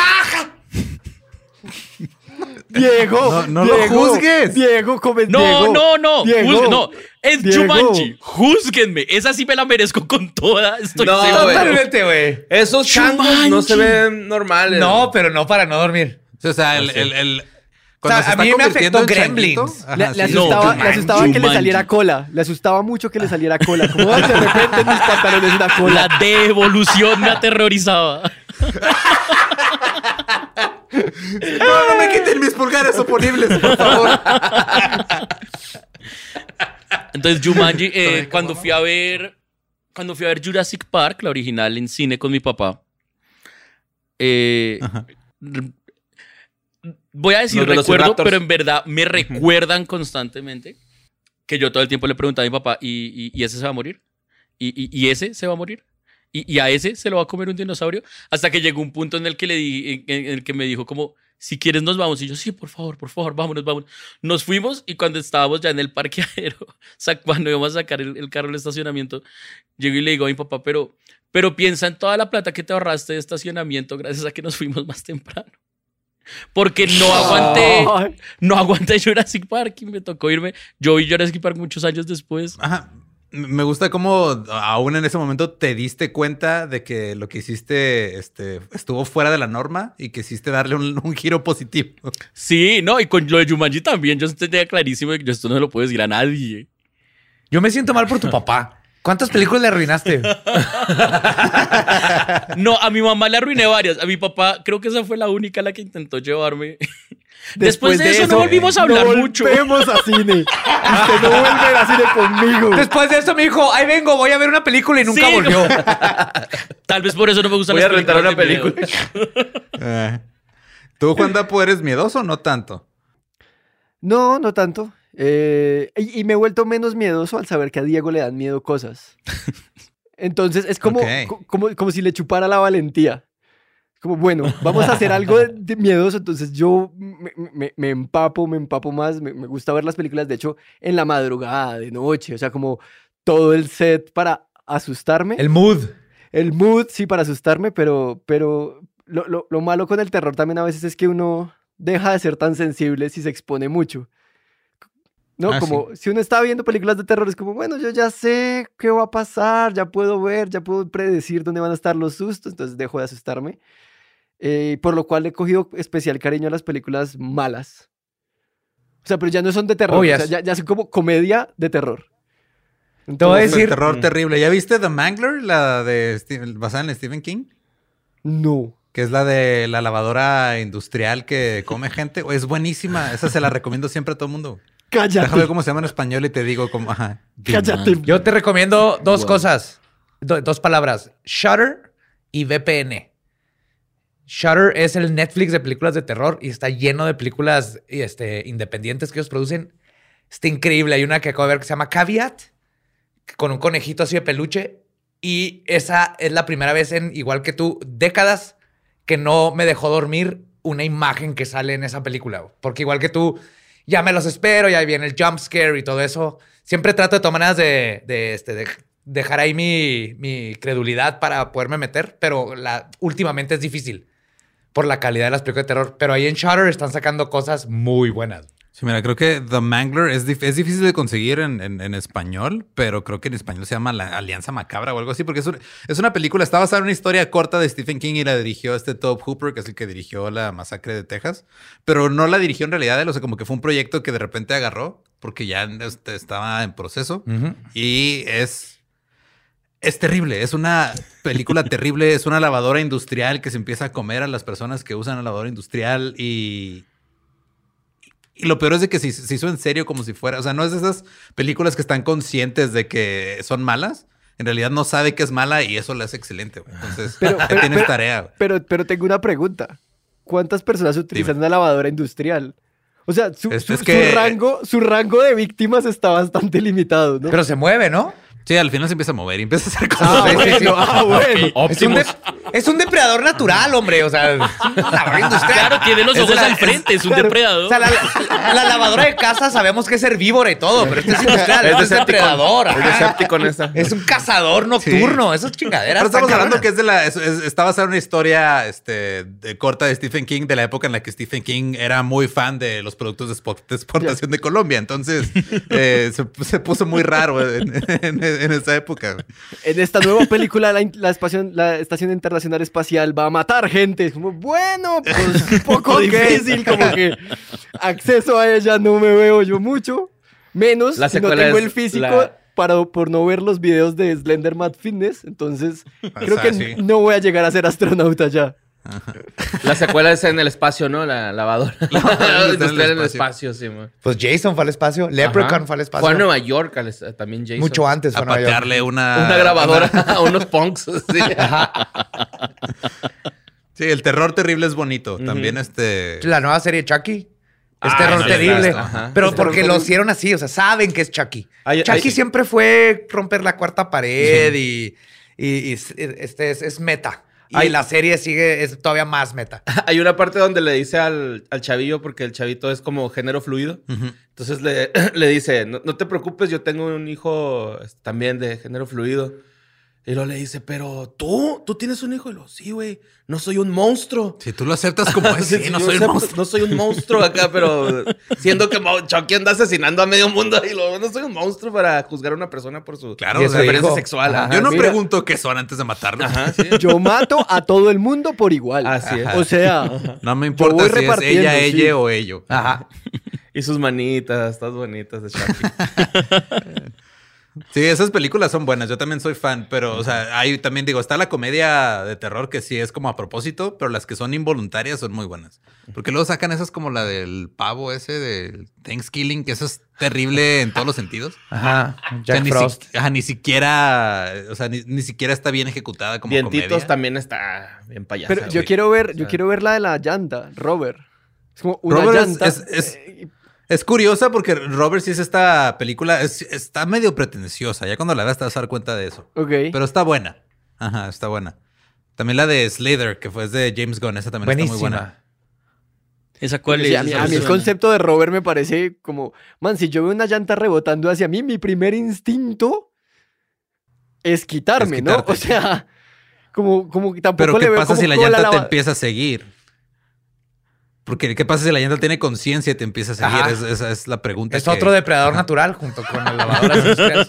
Diego, No- no lo juzgues. Diego, come- No, Diego, no, no, Diego, no, es Diego. Jumanji. Júzguenme. Esa sí me la merezco con toda. Estoy No. Totalmente, güey. Esos changos no se ven normales. No, pero no para no dormir. O sea, el... el, el- cuando O sea, se a mí me afectó Gremlins. ajá, Le, le sí. No, asustaba, le Jumanji, asustaba que le saliera cola. Le asustaba mucho que le saliera cola. Como "Ay, de repente en mis pantalones una cola. La devolución me aterrorizaba. No, no me quiten mis pulgares oponibles, por favor. Entonces, Jumanji, eh, cuando fui a ver. Cuando fui a ver Jurassic Park, la original en cine con mi papá. eh, voy a decir Los recuerdo, pero en verdad me recuerdan constantemente que yo todo el tiempo le preguntaba a mi papá, ¿y, y- y ese se va a morir? ¿Y, y- ese se va a morir? ¿Y, y a ese se lo va a comer un dinosaurio? Hasta que llegó un punto en el que, le di, en, en el que me dijo como, si quieres nos vamos. Y yo, sí, por favor, por favor, vámonos, vámonos. Nos fuimos y cuando estábamos ya en el parqueadero, cuando íbamos a sacar el, el carro del estacionamiento, llego y le digo a mi papá, pero, pero piensa en toda la plata que te ahorraste de estacionamiento gracias a que nos fuimos más temprano. Porque no aguanté, no aguanté Jurassic Park y me tocó irme. Yo vi Jurassic Park muchos años después. Ajá. Me gusta cómo aún en ese momento te diste cuenta de que lo que hiciste este, estuvo fuera de la norma y quisiste darle un, un giro positivo. Sí, no, y con lo de Jumanji también. Yo tenía clarísimo que esto no se lo puedo decir a nadie. Yo me siento mal por tu papá. ¿Cuántas películas le arruinaste? No, a mi mamá le arruiné varias. A mi papá, creo que esa fue la única la que intentó llevarme. Después, de, eso, no volvimos a hablar no mucho. volvemos a cine. Usted no vuelve a cine conmigo. Después de eso me dijo, ahí vengo, voy a ver una película y nunca Sí. volvió. Tal vez por eso no me gustan Voy las a rentar una película. Eh. ¿Tú, Juan Dapo, eres miedoso o no tanto? No, no tanto. Eh, y, y me he vuelto menos miedoso al saber que a Diego le dan miedo cosas. Entonces es como, como, como si le chupara la valentía. Como, bueno, vamos a hacer algo de, de miedoso. Entonces yo me, me- me empapo, me empapo más. Me, me gusta ver las películas, de hecho, en la madrugada, de noche. O sea, como todo el set para asustarme. El mood. El mood, sí, para asustarme, pero, pero lo, lo- lo malo con el terror también a veces es que uno deja de ser tan sensible si se expone mucho. ¿No? Ah, como si uno está viendo películas de terror, es como, bueno, yo ya sé qué va a pasar, ya puedo ver, ya puedo predecir dónde van a estar los sustos, entonces dejo de asustarme. Eh, por lo cual he cogido especial cariño a las películas malas. O sea, pero ya no son de terror, Oh, o ya sea, ya, ya son como comedia de terror. Te voy a Entonces, decir- terror terrible. ¿Ya viste The Mangler, la de Steve- basada en Stephen King? No. Que es la de la lavadora industrial que come gente. Es buenísima. Esa se la recomiendo siempre a todo el mundo. Déjame ver Cállate. cómo se llama en español y te digo cómo. Ajá. Cállate. Yo te recomiendo dos Wow. cosas. Do- dos palabras. Shutter y VPN. Shutter es el Netflix de películas de terror y está lleno de películas este, independientes que ellos producen. Está increíble. Hay una que acabo de ver que se llama Caveat, con un conejito así de peluche. Y esa es la primera vez en, igual que tú, décadas que no me dejó dormir una imagen que sale en esa película. Porque igual que tú, ya me los espero, ya viene el jump scare y todo eso. Siempre trato de todas maneras de, de, este, de dejar ahí mi, mi credulidad para poderme meter, pero últimamente es difícil por la calidad de las películas de terror. Pero ahí en Shutter están sacando cosas muy buenas. Sí, mira, creo que The Mangler es, dif- es difícil de conseguir en, en- en español, pero creo que en español se llama La Alianza Macabra o algo así, porque es, un- es una película, está basada en una historia corta de Stephen King y la dirigió este Tobe Hooper, que es el que dirigió la masacre de Texas, pero no la dirigió en realidad, o sea, como que fue un proyecto que de repente agarró, porque ya estaba en proceso, y es... Es terrible, es una película terrible, es una lavadora industrial que se empieza a comer a las personas que usan la lavadora industrial y, y lo peor es de que se, se hizo en serio como si fuera, o sea, no es de esas películas que están conscientes de que son malas, en realidad no sabe que es mala y eso la hace excelente, güey. Entonces, Pero- ya pero- tienes pero- tarea. güey. Pero, pero tengo una pregunta. ¿Cuántas personas utilizan una lavadora industrial? O sea, su, Es- su- es su que- rango, su rango de víctimas está bastante limitado, ¿no? Pero se mueve, ¿no? Sí, al final se empieza a mover y empieza a hacer cosas. ah, sí, sí, sí. ah, bueno. Es un, de- es un depredador natural, hombre. O sea. Claro, tiene los Es ojos la- al frente, es un claro. depredador. O sea, la, la- la lavadora de casa sabemos que es herbívora y todo, pero este es industrial, Es es depredador. Es. Es un cazador nocturno, esas chingaderas. Pero estamos están hablando que es de la. es- es- está basada en una historia este, de- corta de Stephen King, de la época en la que Stephen King era muy fan de los productos de expo- de exportación de Colombia. Entonces eh, se, se puso muy raro en, en- en esa época. En esta nueva película, la, in- la, espación- la Estación Internacional Espacial va a matar gente. Como, bueno, pues un poco difícil, como que acceso a ella no me veo yo mucho. Menos La si no tengo el físico la- para, por no ver los videos de Slender Mad Fitness. Entonces, creo sea, que sí. no voy a llegar a ser astronauta ya. La secuela es en el espacio, ¿no? La lavadora. lavadora La está en el industrial en el espacio. sí, man. Pues Jason fue al espacio, Leprechaun Ajá. fue al espacio. Fue a Nueva York al también Jason. Mucho antes fue A a Nueva York. patearle una. Una grabadora a unos punks. Sí. Sí, el terror terrible es bonito. También este. La nueva serie Chucky. Es Ah, terror no, terrible. Pero Es terror porque lo hicieron así, o sea, saben que es Chucky. Ay, Chucky ay, siempre fue romper la cuarta pared y, y- y es- este es, es meta. Y Ay. la serie sigue, es todavía más meta. Hay una parte donde le dice al, al chavillo, porque el chavito es como género fluido. Entonces le, le dice, no, no te preocupes, yo tengo un hijo este, también de género fluido. Y luego le dice, pero tú, tú tienes un hijo. Y lo, sí, güey, no soy un monstruo. Si tú lo aceptas como es, sí, Sí, no soy un monstruo. No soy un monstruo acá, pero siendo que Chucky anda asesinando a medio mundo y luego no soy un monstruo para juzgar a una persona por su Claro, o sea, sexual. Ajá. Yo no mira. pregunto qué son antes de matarlo. Ajá, sí. Yo mato a todo el mundo por igual. Así es. O sea, No me importa si es ella, sí. ella o ello. Ajá. Y sus manitas, estas bonitas de Chucky. Sí, esas películas son buenas. Yo también soy fan, pero, o sea, hay también digo, está la comedia de terror que sí es como a propósito, pero las que son involuntarias son muy buenas. Porque luego sacan esas como la del pavo ese de Thanksgiving, que eso es terrible en todos los sentidos. Ajá. O sea, Jack ni, Frost. si- ajá, ni siquiera, o sea, ni, ni siquiera está bien ejecutada como Dientitos comedia. también está bien payasa. pero yo güey. quiero ver, O yo sea, quiero ver la de la llanta, Robert. Es como una Robert es- llanta. es- es- eh, Es curiosa porque Robert sí es esta película, es- está medio pretenciosa. Ya cuando la veas te vas a dar cuenta de eso. ok. Pero está buena. Ajá, está buena. También la de Slither, que fue de James Gunn, esa también está muy buena. Buenísima. ¿Esa cuál Sí, es? a, mí, a mí el concepto de Robert me parece como, man, si yo veo una llanta rebotando hacia mí, mi primer instinto es quitarme, Es ¿no? O sea, como, como tampoco Pero le ¿qué veo pasa como si la llanta te empieza a seguir? Porque ¿qué pasa si la llanta tiene conciencia y te empieza a seguir? Es- esa es la pregunta. Es que- otro depredador natural junto con lavadoras industriales.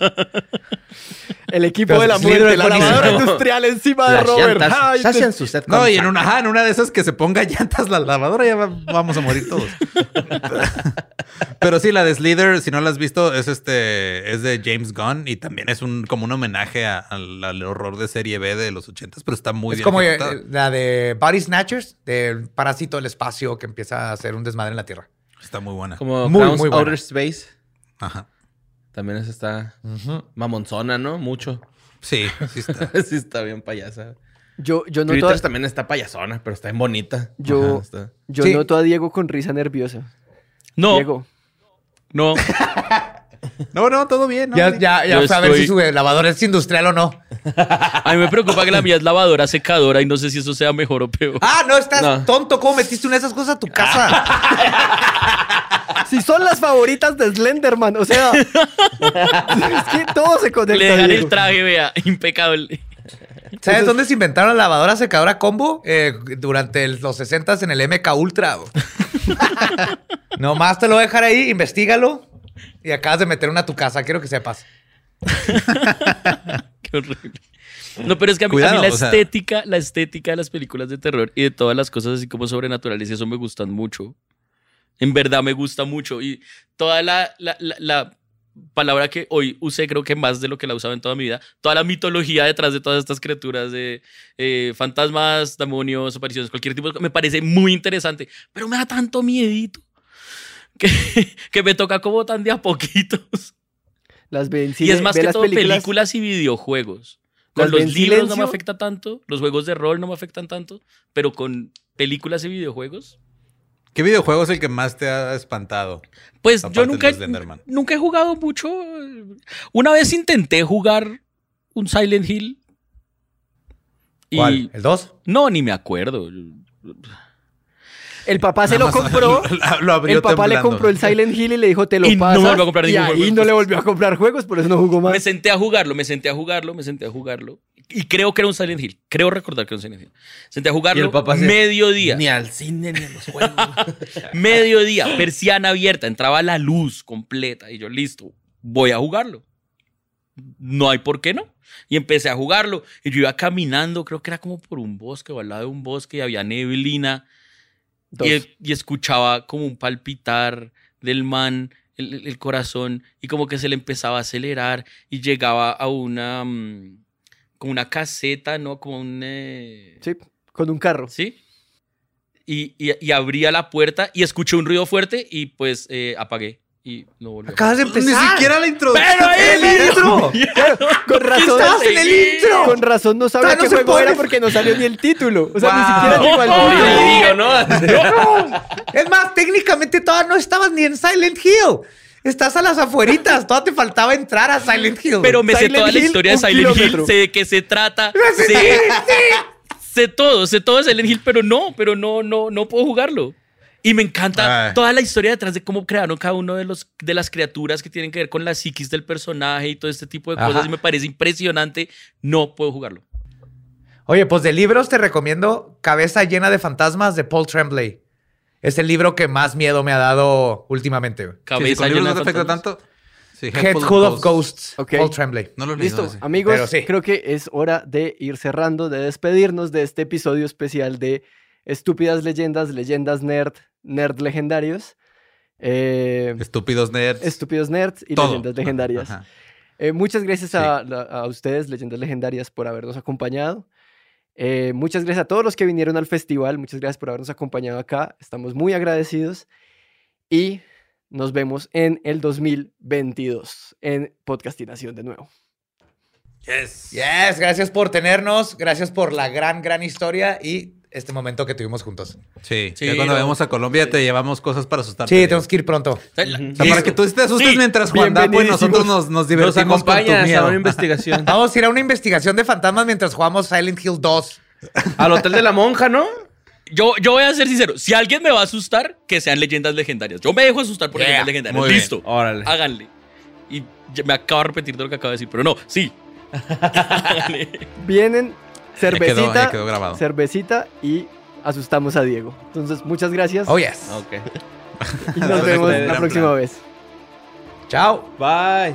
El equipo Pero de la muerte, es la lavadora industrial encima de Las Robert. llantas Ay, se te- hacen su set No, y en una, ajá, en una de esas que se ponga llantas la lavadora ya va- vamos a morir todos. Pero sí, la de Slither, si no la has visto, es este, es de James Gunn y también es un como un homenaje a- al, al horror de serie B de los ochentas, pero está muy es bien como eh, ejecutada. la de Body Snatchers, del parásito del espacio que empieza a hacer un desmadre en la Tierra. Está muy buena. Como Muy, Clowns muy buena. Outer Space. Ajá. También esa está mamonzona, ¿no? Mucho. Sí, sí está. sí está bien payasa. Yo, yo noto, a, también está payasona, pero está bien bonita. Yo- Ajá, está- yo Sí. noto a Diego con risa nerviosa. No, Diego. no. No, no, todo bien. ¿no? ya ya, ya Yo fue a ver estoy- si su lavadora es industrial o no. A mí me preocupa que la mía es lavadora secadora y no sé si eso sea mejor o peor. Ah, no, estás No. tonto. ¿Cómo metiste una de esas cosas a tu casa? Si son las favoritas de Slenderman, o sea, es que todo se conecta. Le dejan Diego. el traje, vea, impecable. ¿Sabes dónde se inventaron la lavadora secadora combo? Eh, durante el- los 60 en el MK Ultra. Nomás te lo voy a dejar ahí, investigalo. Y acabas de meter una a tu casa, quiero que sepas. Qué horrible. No, pero es que a mí, a Cuidado, mí la o sea- estética, la estética de las películas de terror y de todas las cosas así como sobrenaturales, eso me gustan mucho. En verdad me gusta mucho. Y toda la, la, la- la palabra que hoy usé, creo que más de lo que la usaba en toda mi vida, toda la mitología detrás de todas estas criaturas de eh, fantasmas, demonios, apariciones, cualquier tipo de me parece muy interesante, pero me da tanto miedito que, que me toca como tan de a poquitos. Las ve en Y es más ve que las todo películas, y videojuegos. Con ¿Las los libros no me afecta tanto, los juegos de rol no me afectan tanto, pero con películas y videojuegos, ¿Qué videojuego es el que más te ha espantado? pues yo nunca, nunca he jugado mucho. Una vez intenté jugar un Silent Hill. Y ¿Cuál? ¿El 2? no, ni me acuerdo. El papá se lo compró. lo- lo abrió El papá le temblando. compró el Silent Hill y le dijo, te lo Y no pasas. volvió a comprar y ningún ahí juego no le después. volvió a comprar juegos, por eso no jugó Me más. senté a jugarlo, me senté a jugarlo, me senté a jugarlo. Y creo que era un Silent Hill. Creo recordar que era un Silent Hill. Senté a jugarlo Y el papá se- mediodía. Ni al cine ni a los juegos. Mediodía, persiana abierta, entraba la luz completa y yo, listo, voy a jugarlo. No hay por qué no. Y empecé a jugarlo y yo iba caminando, creo que era como por un bosque o al lado de un bosque y había neblina Dos. y, y escuchaba como un palpitar del man, el, corazón y como que se le empezaba a acelerar y llegaba a una, mm, como una caseta, ¿no? Como un... eh, Sí, con un carro. ¿Sí? Y, y- y abría la puerta y escuché un ruido fuerte y pues eh, apagué y no volvió. Acabas de Ni empezar. siquiera la introducción. ¡Pero ahí ¡El intro! Con razón. estabas en el intro! Con razón no sabía no qué juego pone. era porque no salió ni el título. O sea, ni siquiera llegó al título. ¿no? Es más, técnicamente todavía no estabas ni en Silent Hill. Estás a las afueritas. Todavía te faltaba entrar a Silent Hill. Pero me sé toda la historia de Silent Hill, sé de qué se trata, sé, sé todo, sé todo de Silent Hill, pero no, pero no, no, no puedo jugarlo. Y me encanta Ay. toda la historia detrás de cómo crearon cada uno de, los, de las criaturas que tienen que ver con la psiquis del personaje y todo este tipo de cosas. Ajá. Y me parece impresionante. No puedo jugarlo. Oye, pues de libros te recomiendo Cabeza llena de fantasmas de Paul Tremblay. Es el libro que más miedo me ha dado últimamente. güey. Sí, sí, Cabeza con libros llena no de te afecta fantasmas. tanto. Sí, Head Full of Ghosts, Ok. Paul Tremblay. No lo Listo, ese. amigos, creo que es hora de ir cerrando, de despedirnos de este episodio especial de Estúpidas Leyendas, Leyendas Nerd, Nerd Legendarios. Eh, Estúpidos nerds. estúpidos Nerds y todo. Leyendas Legendarias. Eh, muchas gracias a, a ustedes, Leyendas Legendarias, por habernos acompañado. Eh, muchas gracias a todos los que vinieron al festival. Muchas gracias por habernos acompañado acá. Estamos muy agradecidos. Y nos vemos en el 2022 en Podcastinación de nuevo. Yes. Yes, gracias por tenernos. Gracias por la gran, gran historia y este momento que tuvimos juntos. Sí, Sí, ya cuando no. vemos a Colombia te llevamos cosas para asustarte. Sí, tenemos que ir pronto. O sea, la- O sea, para que tú te asustes Sí, mientras Juan Dapo y nosotros nos, nos Nos divertimos con tu acompañas a miedo. una investigación. Vamos a ir a una investigación de fantasmas mientras jugamos Silent Hill 2. Al Hotel de la Monja, ¿no? Yo, yo voy a ser sincero. Si alguien me va a asustar, que sean leyendas legendarias. Yo me dejo asustar por Yeah, leyendas legendarias. muy bien. Listo. Órale. Háganle. Y me acabo de repetir de lo que acabo de decir, pero no, sí. Háganle. Vienen Ya quedó- cervecita, ya quedó grabado. cervecita y asustamos a Diego. Entonces, muchas gracias Oh, yes. Ok. y nos vemos la próxima plan. vez. Chao. Bye.